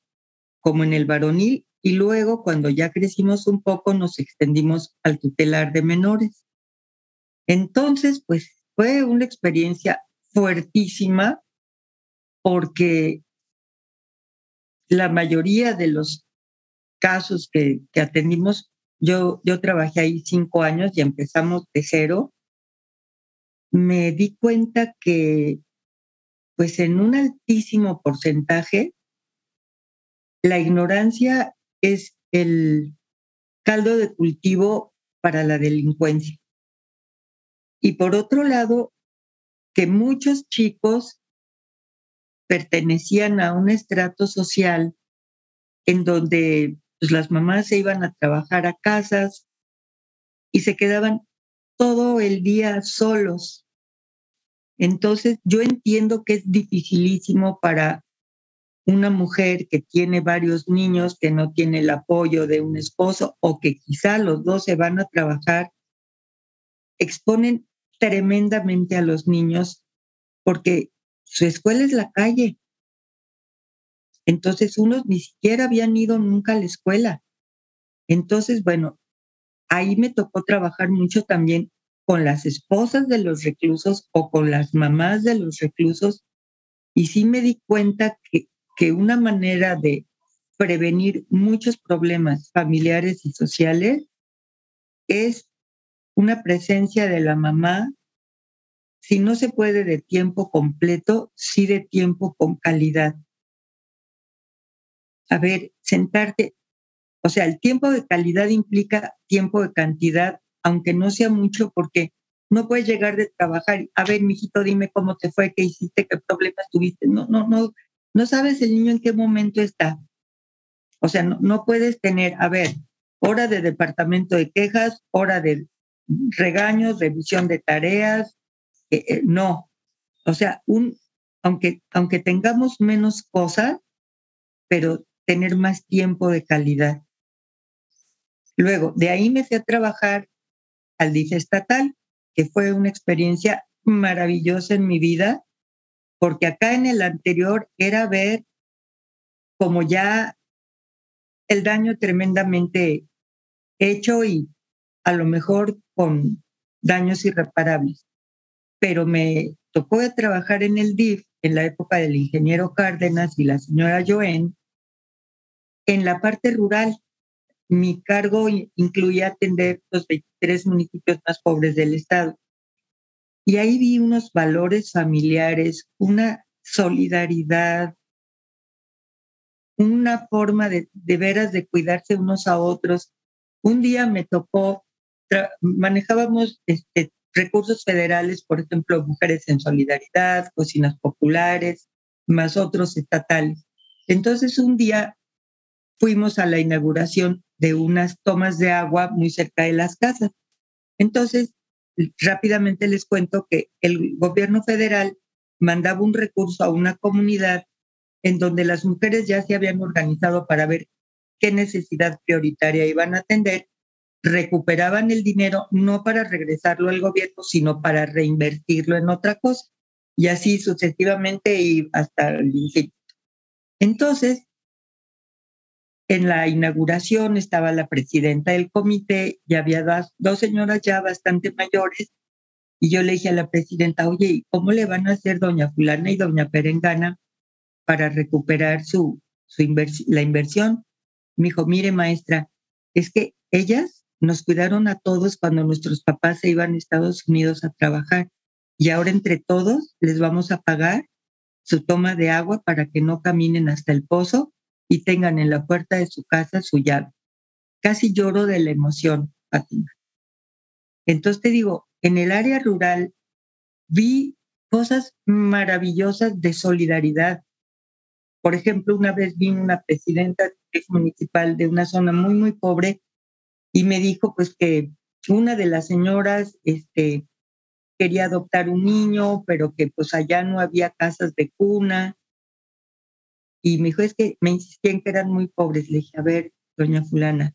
como en el varonil, y luego cuando ya crecimos un poco nos extendimos al tutelar de menores. Entonces, pues fue una experiencia fuertísima porque la mayoría de los casos que, atendimos, yo, yo trabajé ahí cinco años y empezamos de cero, me di cuenta que pues en un altísimo porcentaje la ignorancia es el caldo de cultivo para la delincuencia. Y por otro lado, que muchos chicos pertenecían a un estrato social en donde pues, las mamás se iban a trabajar a casas y se quedaban todo el día solos. Entonces, yo entiendo que es dificilísimo para una mujer que tiene varios niños, que no tiene el apoyo de un esposo o que quizá los dos se van a trabajar, exponen tremendamente a los niños porque su escuela es la calle. Entonces, unos ni siquiera habían ido nunca a la escuela. Entonces, bueno, ahí me tocó trabajar mucho también con las esposas de los reclusos o con las mamás de los reclusos. Y sí me di cuenta que, que una manera de prevenir muchos problemas familiares y sociales es una presencia de la mamá, si no se puede de tiempo completo, sí de tiempo con calidad. A ver, sentarte, o sea, el tiempo de calidad implica tiempo de cantidad, aunque no sea mucho, porque no puedes llegar de trabajar, a ver, mijito, dime cómo te fue, qué hiciste, qué problemas tuviste. No, no, no, no sabes el niño en qué momento está. O sea, no, no puedes tener, a ver, hora de departamento de quejas, hora de regaños, revisión de tareas, eh, eh, no. O sea, un, aunque, aunque tengamos menos cosas, pero tener más tiempo de calidad. Luego, de ahí me fui a trabajar al DIF estatal, que fue una experiencia maravillosa en mi vida, porque acá en el anterior era ver como ya el daño tremendamente hecho y a lo mejor con daños irreparables. Pero me tocó trabajar en el DIF en la época del ingeniero Cárdenas y la señora Joen en la parte rural. Mi cargo incluía atender los 23 municipios más pobres del estado. Y ahí vi unos valores familiares, una solidaridad, una forma de, de veras de cuidarse unos a otros. Un día me tocó, manejábamos este, recursos federales, por ejemplo, Mujeres en Solidaridad, Cocinas Populares, más otros estatales. Entonces un día fuimos a la inauguración de unas tomas de agua muy cerca de las casas. Entonces, rápidamente les cuento que el gobierno federal mandaba un recurso a una comunidad en donde las mujeres ya se habían organizado para ver qué necesidad prioritaria iban a atender, recuperaban el dinero no para regresarlo al gobierno, sino para reinvertirlo en otra cosa, y así sucesivamente y hasta el infinito. Entonces, en la inauguración estaba la presidenta del comité y había dos, dos señoras ya bastante mayores. Y yo le dije a la presidenta, oye, ¿y cómo le van a hacer doña fulana y doña perengana para recuperar su, su la inversión? Me dijo, mire maestra, es que ellas nos cuidaron a todos cuando nuestros papás se iban a Estados Unidos a trabajar y ahora entre todos les vamos a pagar su toma de agua para que no caminen hasta el pozo y tengan en la puerta de su casa su llave. Casi lloro de la emoción, Fátima. Entonces te digo, en el área rural vi cosas maravillosas de solidaridad. Por ejemplo, una vez vi una presidenta municipal de una zona muy, muy pobre y me dijo pues que una de las señoras este, quería adoptar un niño, pero que pues allá no había casas de cuna y me dijo, es que me insistían que eran muy pobres. Le dije, a ver, doña fulana,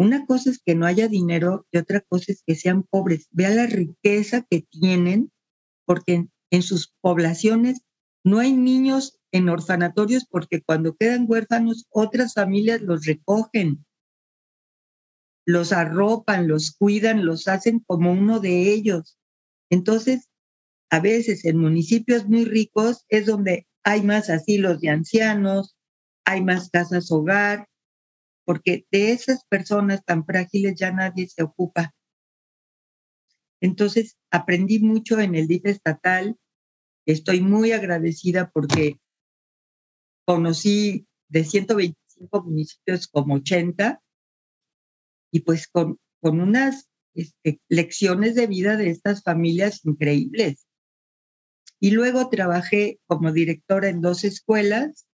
una cosa es que no haya dinero y otra cosa es que sean pobres. Vea la riqueza que tienen, porque en, sus poblaciones no hay niños en orfanatorios porque cuando quedan huérfanos, otras familias los recogen, los arropan, los cuidan, los hacen como uno de ellos. Entonces, a veces en municipios muy ricos es donde hay más asilos de ancianos, hay más casas hogar, porque de esas personas tan frágiles ya nadie se ocupa. Entonces, aprendí mucho en el DIF estatal. Estoy muy agradecida porque conocí de 125 municipios como 80 y pues con, con unas este, lecciones de vida de estas familias increíbles. Y luego trabajé como directora en dos escuelas,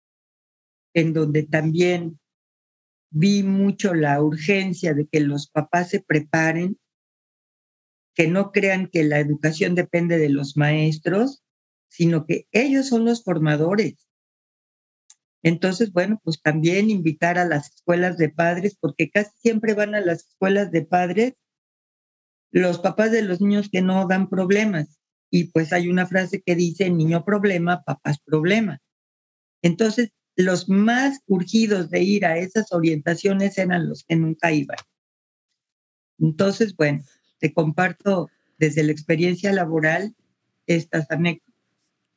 en donde también vi mucho la urgencia de que los papás se preparen, que no crean que la educación depende de los maestros, sino que ellos son los formadores. Entonces, bueno, pues también invitar a las escuelas de padres, porque casi siempre van a las escuelas de padres los papás de los niños que no dan problemas y pues hay una frase que dice, niño problema, papás problema. Entonces, los más urgidos de ir a esas orientaciones eran los que nunca iban. Entonces, bueno, te comparto desde la experiencia laboral estas anécdotas.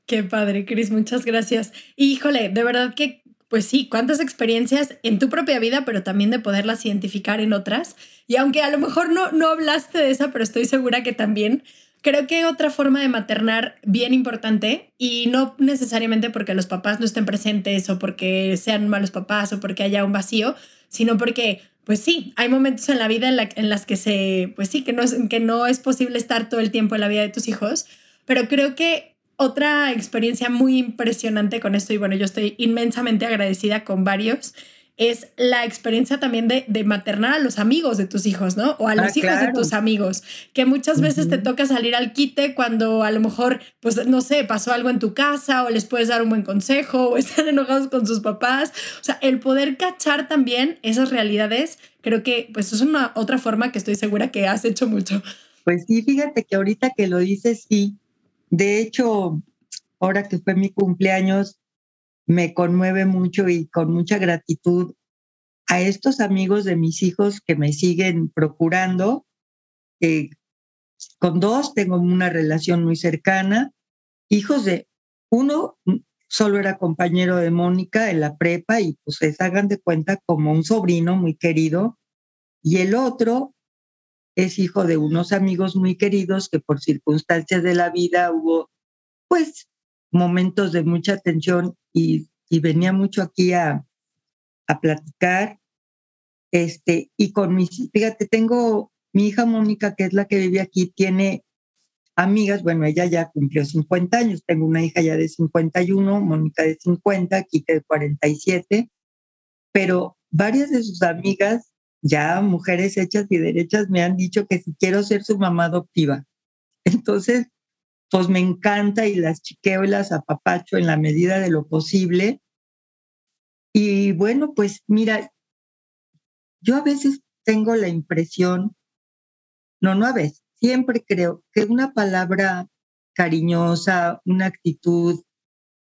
Qué padre, Cris, muchas gracias. Híjole, de verdad que, pues sí, cuántas experiencias en tu propia vida, pero también de poderlas identificar en otras. Y aunque a lo mejor no, no hablaste de esa, pero estoy segura que también Creo que otra forma de maternar bien importante, y no necesariamente porque los papás no estén presentes o porque sean malos papás o porque haya un vacío, sino porque, pues sí, hay momentos en la vida en, la, en las que se, pues sí, que no, es, que no es posible estar todo el tiempo en la vida de tus hijos, pero creo que otra experiencia muy impresionante con esto, y bueno, yo estoy inmensamente agradecida con varios, es la experiencia también de, de maternar a los amigos de tus hijos, ¿no? O a los Ah, hijos de tus amigos, que muchas veces te toca salir al quite cuando a lo mejor, pues no sé, pasó algo en tu casa o les puedes dar un buen consejo o están enojados con sus papás. O sea, el poder cachar también esas realidades, creo que pues es una otra forma que estoy segura que has hecho mucho. Pues sí, fíjate que ahorita que lo dices, sí. De hecho, ahora que fue mi cumpleaños, me conmueve mucho y con mucha gratitud a estos amigos de mis hijos que me siguen procurando. Eh, con dos tengo una relación muy cercana. Hijos de uno solo era compañero de Mónica en la prepa y pues se hagan de cuenta como un sobrino muy querido. Y el otro es hijo de unos amigos muy queridos que por circunstancias de la vida hubo pues momentos de mucha tensión y, y venía mucho aquí a, a platicar. Este, y con mis, fíjate, tengo mi hija Mónica, que es la que vive aquí, tiene amigas, bueno, ella ya cumplió 50 años, tengo una hija ya de 51, Mónica de 50, Kike de 47, pero varias de sus amigas, ya mujeres hechas y derechas, me han dicho que si quiero ser su mamá adoptiva. Entonces, pues me encanta y las chiqueo y las apapacho en la medida de lo posible. Y bueno, pues mira, yo a veces tengo la impresión, no, no a veces, siempre creo que una palabra cariñosa, una actitud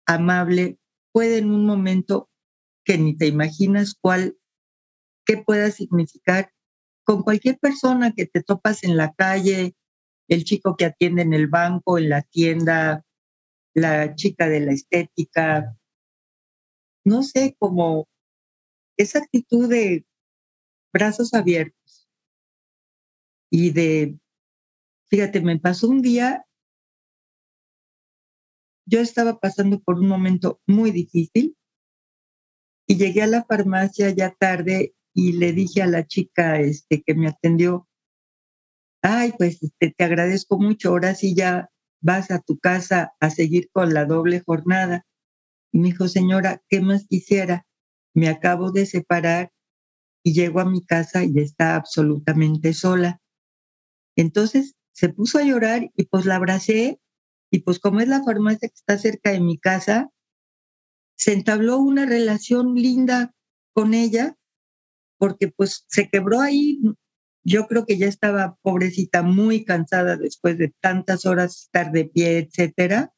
amable puede en un momento que ni te imaginas cuál, qué pueda significar. Con cualquier persona que te topas en la calle, el chico que atiende en el banco, en la tienda, la chica de la estética, no sé, como esa actitud de brazos abiertos y de, fíjate, me pasó un día, yo estaba pasando por un momento muy difícil y llegué a la farmacia ya tarde y le dije a la chica este, que me atendió, ay, pues este, te agradezco mucho, ahora sí ya vas a tu casa a seguir con la doble jornada. Y me dijo, señora, ¿qué más quisiera? Me acabo de separar y llego a mi casa y está absolutamente sola. Entonces se puso a llorar y pues la abracé y pues como es la farmacia que está cerca de mi casa, se entabló una relación linda con ella porque pues se quebró ahí. Yo creo que ya estaba pobrecita muy cansada después de tantas horas estar de pie, etcétera.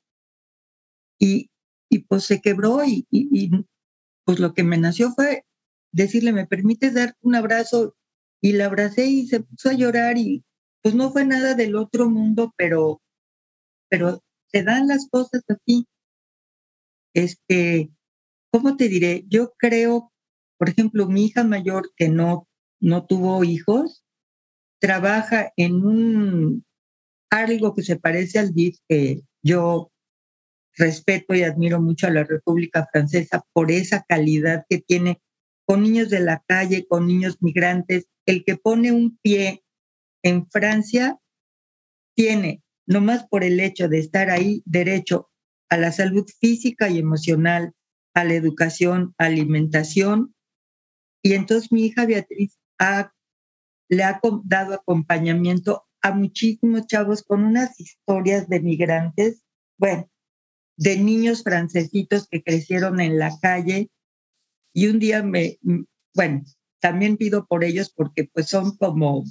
Y, y pues se quebró y, y, pues lo que me nació fue decirle, ¿me permites dar un abrazo? Y la abracé y se puso a llorar y pues no fue nada del otro mundo, pero, pero se dan las cosas así. Este, ¿cómo te diré? Yo creo, por ejemplo, mi hija mayor que no, no tuvo hijos, trabaja en un algo que se parece al DIF que yo respeto y admiro mucho a la República Francesa por esa calidad que tiene con niños de la calle, con niños migrantes. El que pone un pie en Francia tiene, nomás por el hecho de estar ahí, derecho a la salud física y emocional, a la educación, alimentación. Y entonces mi hija Beatriz le ha dado acompañamiento a muchísimos chavos con unas historias de migrantes, bueno, de niños francesitos que crecieron en la calle. Y un día me, bueno, también pido por ellos porque pues son como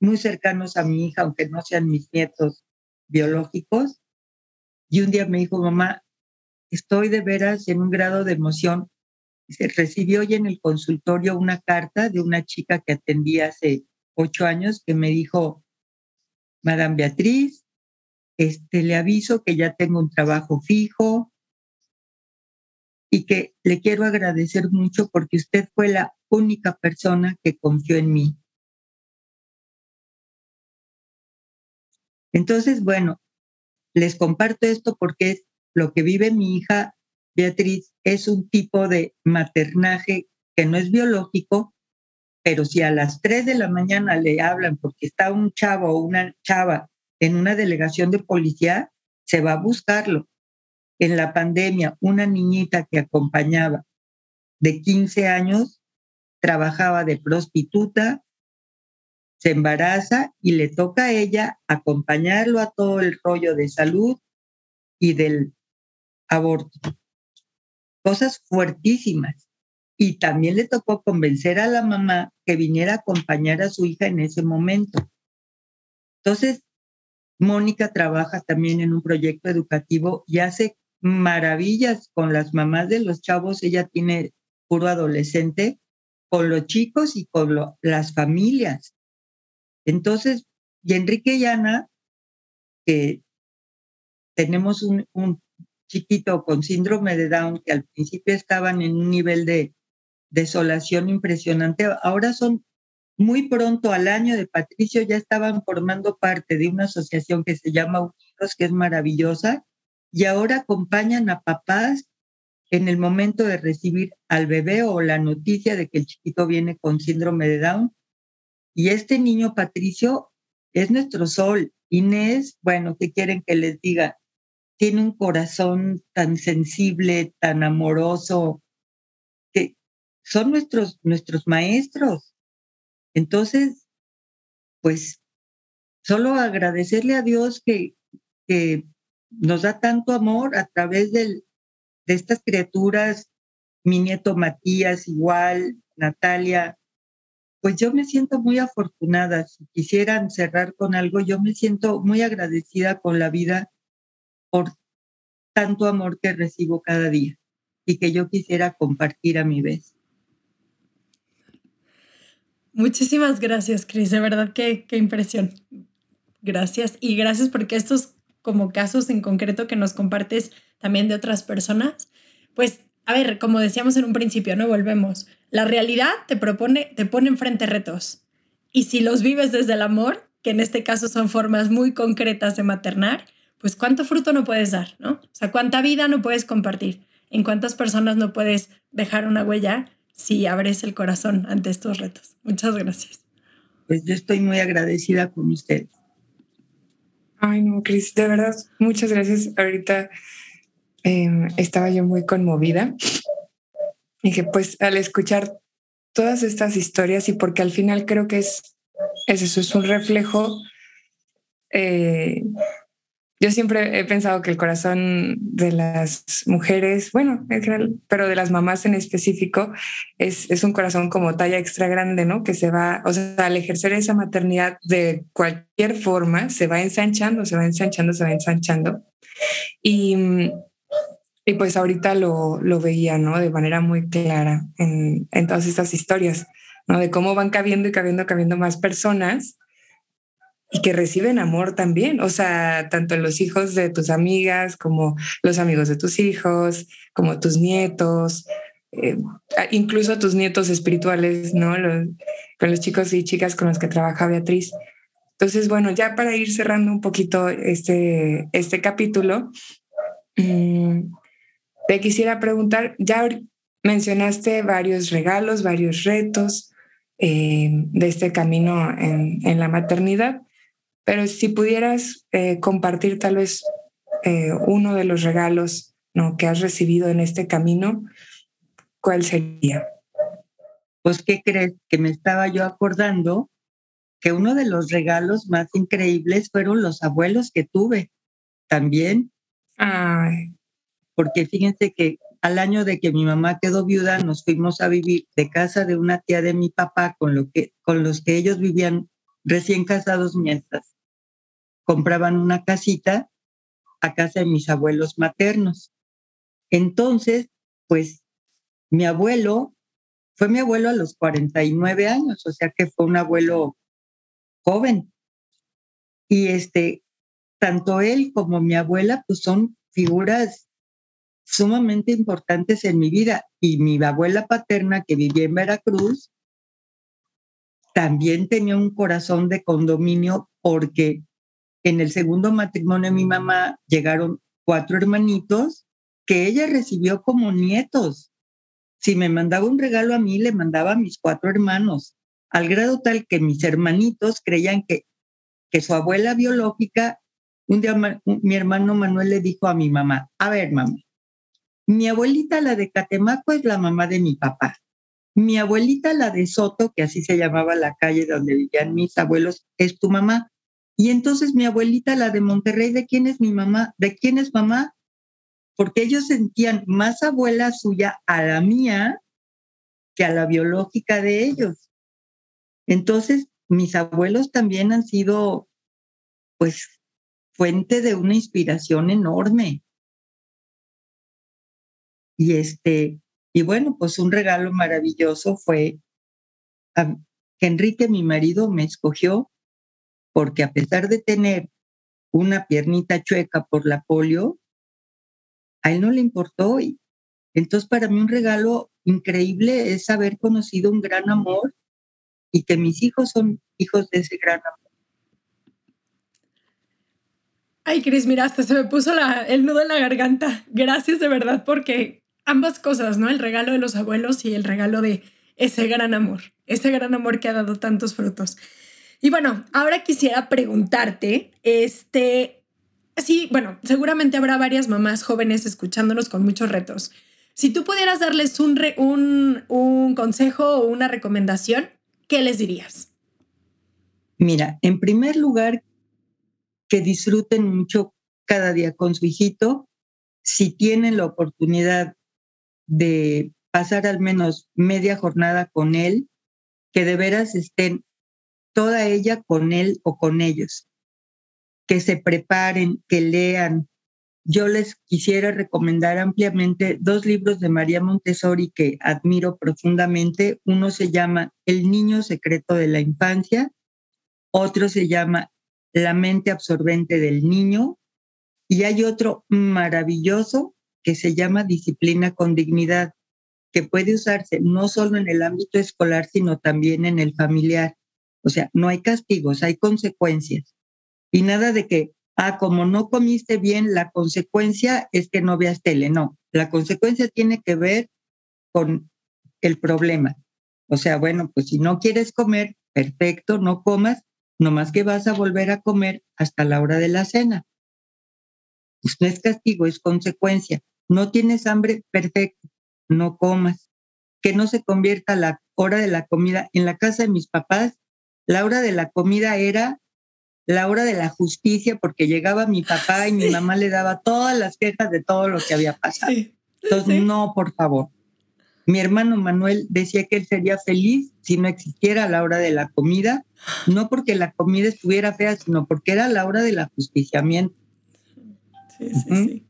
muy cercanos a mi hija, aunque no sean mis nietos biológicos. Y un día me dijo, mamá, estoy de veras en un grado de emoción. Se recibió hoy en el consultorio una carta de una chica que atendí hace ocho años que me dijo, Madame Beatriz, este, le aviso que ya tengo un trabajo fijo y que le quiero agradecer mucho porque usted fue la única persona que confió en mí. Entonces, bueno, les comparto esto porque es lo que vive mi hija Beatriz, es un tipo de maternaje que no es biológico, pero si a las 3 de la mañana le hablan porque está un chavo o una chava en una delegación de policía, se va a buscarlo. En la pandemia, una niñita que acompañaba de 15 años trabajaba de prostituta, se embaraza y le toca a ella acompañarlo a todo el rollo de salud y del aborto. Cosas fuertísimas. Y también le tocó convencer a la mamá que viniera a acompañar a su hija en ese momento. Entonces, Mónica trabaja también en un proyecto educativo y hace maravillas con las mamás de los chavos. Ella tiene puro adolescente, con los chicos y con las familias. Entonces, y Enrique y Ana, que tenemos un, un, chiquito con síndrome de Down, que al principio estaban en un nivel de desolación impresionante, ahora son muy pronto al año de Patricio ya estaban formando parte de una asociación que se llama Unidos, que es maravillosa, y ahora acompañan a papás en el momento de recibir al bebé o la noticia de que el chiquito viene con síndrome de Down. Y este niño Patricio es nuestro sol. Inés, bueno, ¿qué quieren que les diga? Tiene un corazón tan sensible, tan amoroso, que son nuestros, nuestros maestros. Entonces, pues solo agradecerle a Dios que, que nos da tanto amor a través del, de estas criaturas, mi nieto Matías igual, Natalia, pues yo me siento muy afortunada. Si quisieran cerrar con algo, yo me siento muy agradecida con la vida por tanto amor que recibo cada día y que yo quisiera compartir a mi vez. Muchísimas gracias, Cris. De verdad, qué, qué impresión. Gracias. Y gracias porque estos como casos en concreto que nos compartes también de otras personas, pues, a ver, como decíamos en un principio, no volvemos. La realidad te propone, te pone enfrente retos. Y si los vives desde el amor, que en este caso son formas muy concretas de maternar, pues cuánto fruto no puedes dar, ¿no? O sea, cuánta vida no puedes compartir, en cuántas personas no puedes dejar una huella si abres el corazón ante estos retos. Muchas gracias. Pues yo estoy muy agradecida con usted. Ay, no, Cris, de verdad, muchas gracias. Ahorita em, estaba yo muy conmovida y que pues al escuchar todas estas historias y porque al final creo que es, es eso, es un reflejo eh, yo siempre he pensado que el corazón de las mujeres, bueno, en general, pero de las mamás en específico, es, es un corazón como talla extra grande, ¿no? Que se va, o sea, al ejercer esa maternidad de cualquier forma, se va ensanchando, se va ensanchando, se va ensanchando. Y, y pues ahorita lo, lo veía, ¿no? De manera muy clara en, en todas estas historias, ¿no? De cómo van cabiendo y cabiendo, cabiendo más personas y que reciben amor también, o sea, tanto los hijos de tus amigas como los amigos de tus hijos, como tus nietos, eh, incluso tus nietos espirituales, ¿no? con los chicos y chicas con los que trabaja Beatriz. Entonces, bueno, ya para ir cerrando un poquito este, este capítulo, mm, te quisiera preguntar, ya mencionaste varios regalos, varios retos eh, de este camino en, en la maternidad. Pero si pudieras eh, compartir tal vez eh, uno de los regalos ¿no? que has recibido en este camino, ¿cuál sería? Pues, ¿qué crees? Que me estaba yo acordando que uno de los regalos más increíbles fueron los abuelos que tuve también. Ay. Porque fíjense que al año de que mi mamá quedó viuda, nos fuimos a vivir de casa de una tía de mi papá con, lo que, con los que ellos vivían recién casados mientras compraban una casita a casa de mis abuelos maternos. Entonces, pues mi abuelo fue mi abuelo a los 49 años, o sea que fue un abuelo joven. Y este, tanto él como mi abuela, pues son figuras sumamente importantes en mi vida. Y mi abuela paterna, que vivía en Veracruz, también tenía un corazón de condominio porque en el segundo matrimonio de mi mamá llegaron cuatro hermanitos que ella recibió como nietos. Si me mandaba un regalo a mí, le mandaba a mis cuatro hermanos, al grado tal que mis hermanitos creían que, que su abuela biológica, un día mi hermano Manuel le dijo a mi mamá, a ver mamá, mi abuelita la de Catemaco es la mamá de mi papá mi abuelita, la de Soto, que así se llamaba la calle donde vivían mis abuelos, es tu mamá. Y entonces mi abuelita, la de Monterrey, ¿de quién es mi mamá? ¿De quién es mamá? Porque ellos sentían más abuela suya a la mía que a la biológica de ellos. Entonces, mis abuelos también han sido, pues, fuente de una inspiración enorme. Y este, y bueno, pues un regalo maravilloso fue que Enrique, mi marido, me escogió porque a pesar de tener una piernita chueca por la polio, a él no le importó. Y entonces para mí un regalo increíble es haber conocido un gran amor y que mis hijos son hijos de ese gran amor. Ay, Cris, mira, hasta se me puso el nudo en la garganta. Gracias de verdad porque ambas cosas, ¿no? El regalo de los abuelos y el regalo de ese gran amor, ese gran amor que ha dado tantos frutos. Y bueno, ahora quisiera preguntarte, este, sí, bueno, seguramente habrá varias mamás jóvenes escuchándonos con muchos retos. Si tú pudieras darles un, un, un consejo o una recomendación, ¿qué les dirías? Mira, en primer lugar, que disfruten mucho cada día con su hijito. Si tienen la oportunidad de pasar al menos media jornada con él, que de veras estén toda ella con él o con ellos, que se preparen, que lean. Yo les quisiera recomendar ampliamente dos libros de María Montessori que admiro profundamente. Uno se llama El niño secreto de la infancia, otro se llama La mente absorbente del niño y hay otro maravilloso que se llama disciplina con dignidad, que puede usarse no solo en el ámbito escolar, sino también en el familiar. O sea, no hay castigos, hay consecuencias. Y nada de que, ah, como no comiste bien, la consecuencia es que no veas tele. No, la consecuencia tiene que ver con el problema. O sea, bueno, pues si no quieres comer, perfecto, no comas, nomás que vas a volver a comer hasta la hora de la cena. Pues no es castigo, es consecuencia. No tienes hambre, perfecto, no comas. Que no se convierta la hora de la comida. En la casa de mis papás, la hora de la comida era la hora de la justicia porque llegaba mi papá y mi mamá le daba todas las quejas de todo lo que había pasado. Entonces, no, por favor. Mi hermano Manuel decía que él sería feliz si no existiera la hora de la comida, no porque la comida estuviera fea, sino porque era la hora del ajusticiamiento. Sí, sí, sí.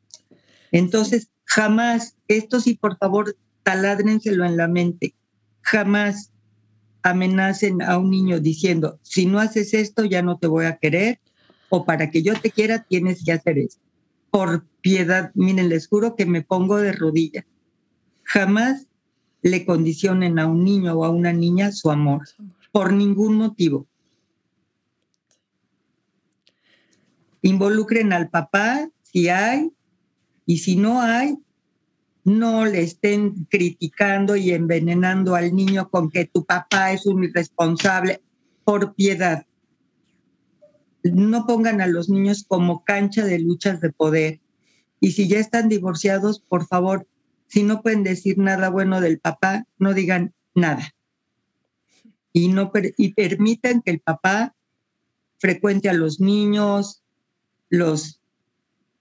Entonces, jamás, esto sí, por favor, taládrenselo en la mente, jamás amenacen a un niño diciendo, si no haces esto, ya no te voy a querer, o para que yo te quiera, tienes que hacer esto. Por piedad, miren, les juro que me pongo de rodillas. Jamás le condicionen a un niño o a una niña su amor, por ningún motivo. Involucren al papá si hay, y si no hay, no le estén criticando y envenenando al niño con que tu papá es un irresponsable por piedad. No pongan a los niños como cancha de luchas de poder. Y si ya están divorciados, por favor, si no pueden decir nada bueno del papá, no digan nada. Y, no permitan que el papá frecuente a los niños, los,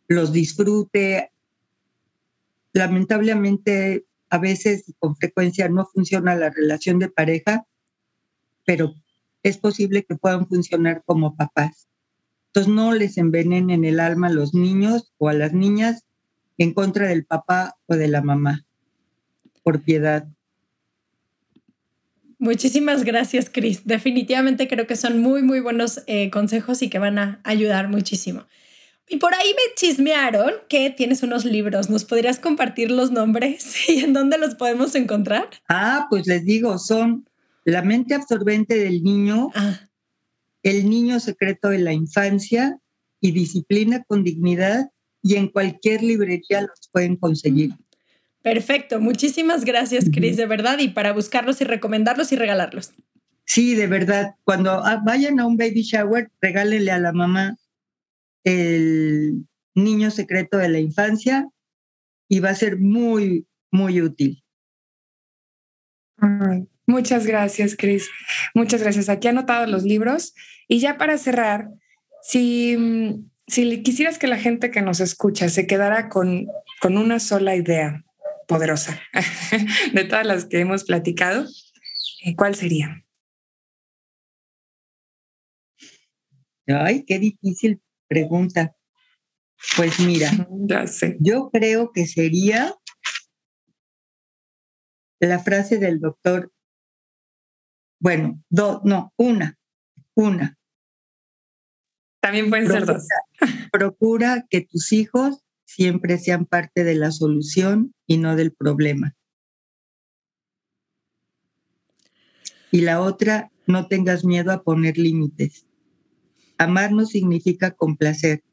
los disfrute, lamentablemente a veces y con frecuencia no funciona la relación de pareja, pero es posible que puedan funcionar como papás. Entonces no les envenenen el alma a los niños o a las niñas en contra del papá o de la mamá, por piedad. Muchísimas gracias, Cris. Definitivamente creo que son muy, muy buenos eh, consejos y que van a ayudar muchísimo. Y por ahí me chismearon que tienes unos libros. ¿Nos podrías compartir los nombres y en dónde los podemos encontrar? Ah, pues les digo, son La mente absorbente del niño, ah. El niño secreto de la infancia y Disciplina con dignidad. Y en cualquier librería los pueden conseguir. Mm. Perfecto, muchísimas gracias, Cris, de verdad, y para buscarlos y recomendarlos y regalarlos. Sí, de verdad, cuando ah, vayan a un baby shower, regálenle a la mamá el niño secreto de la infancia y va a ser muy, muy útil. muchas gracias, Cris. Muchas gracias. Aquí he anotado los libros. Y ya para cerrar, si, si quisieras que la gente que nos escucha se quedara con, con una sola idea poderosa de todas las que hemos platicado, eh, ¿cuál sería? Ay, qué difícil pregunta. Pues mira, ya sé. yo creo que sería la frase del doctor, bueno, dos, no, una, una. También pueden ser dos. Procura que tus hijos siempre sean parte de la solución y no del problema. Y la otra, no tengas miedo a poner límites. Amar no significa complacer.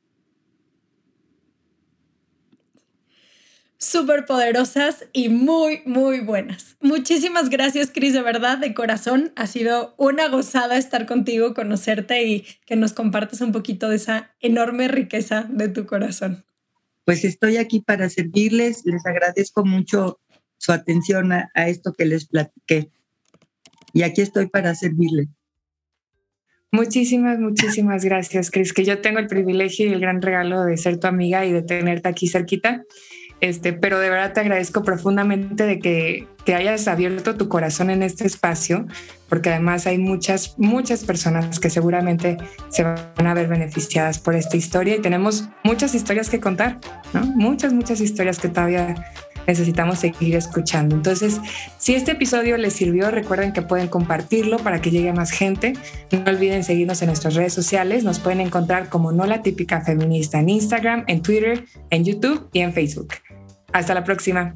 Súper poderosas y muy, muy buenas. Muchísimas gracias, Cris, de verdad, de corazón. Ha sido una gozada estar contigo, conocerte y que nos compartas un poquito de esa enorme riqueza de tu corazón. Pues estoy aquí para servirles. Les agradezco mucho su atención a, a esto que les platiqué. Y aquí estoy para servirles. Muchísimas, muchísimas gracias, Cris, que yo tengo el privilegio y el gran regalo de ser tu amiga y de tenerte aquí cerquita. Este, pero de verdad te agradezco profundamente de que, que hayas abierto tu corazón en este espacio, porque además hay muchas, muchas personas que seguramente se van a ver beneficiadas por esta historia y tenemos muchas historias que contar, ¿no? Muchas, muchas historias que todavía necesitamos seguir escuchando. Entonces, si este episodio les sirvió, recuerden que pueden compartirlo para que llegue a más gente. No olviden seguirnos en nuestras redes sociales. Nos pueden encontrar como No la Típica Feminista en Instagram, en Twitter, en YouTube y en Facebook. Hasta la próxima.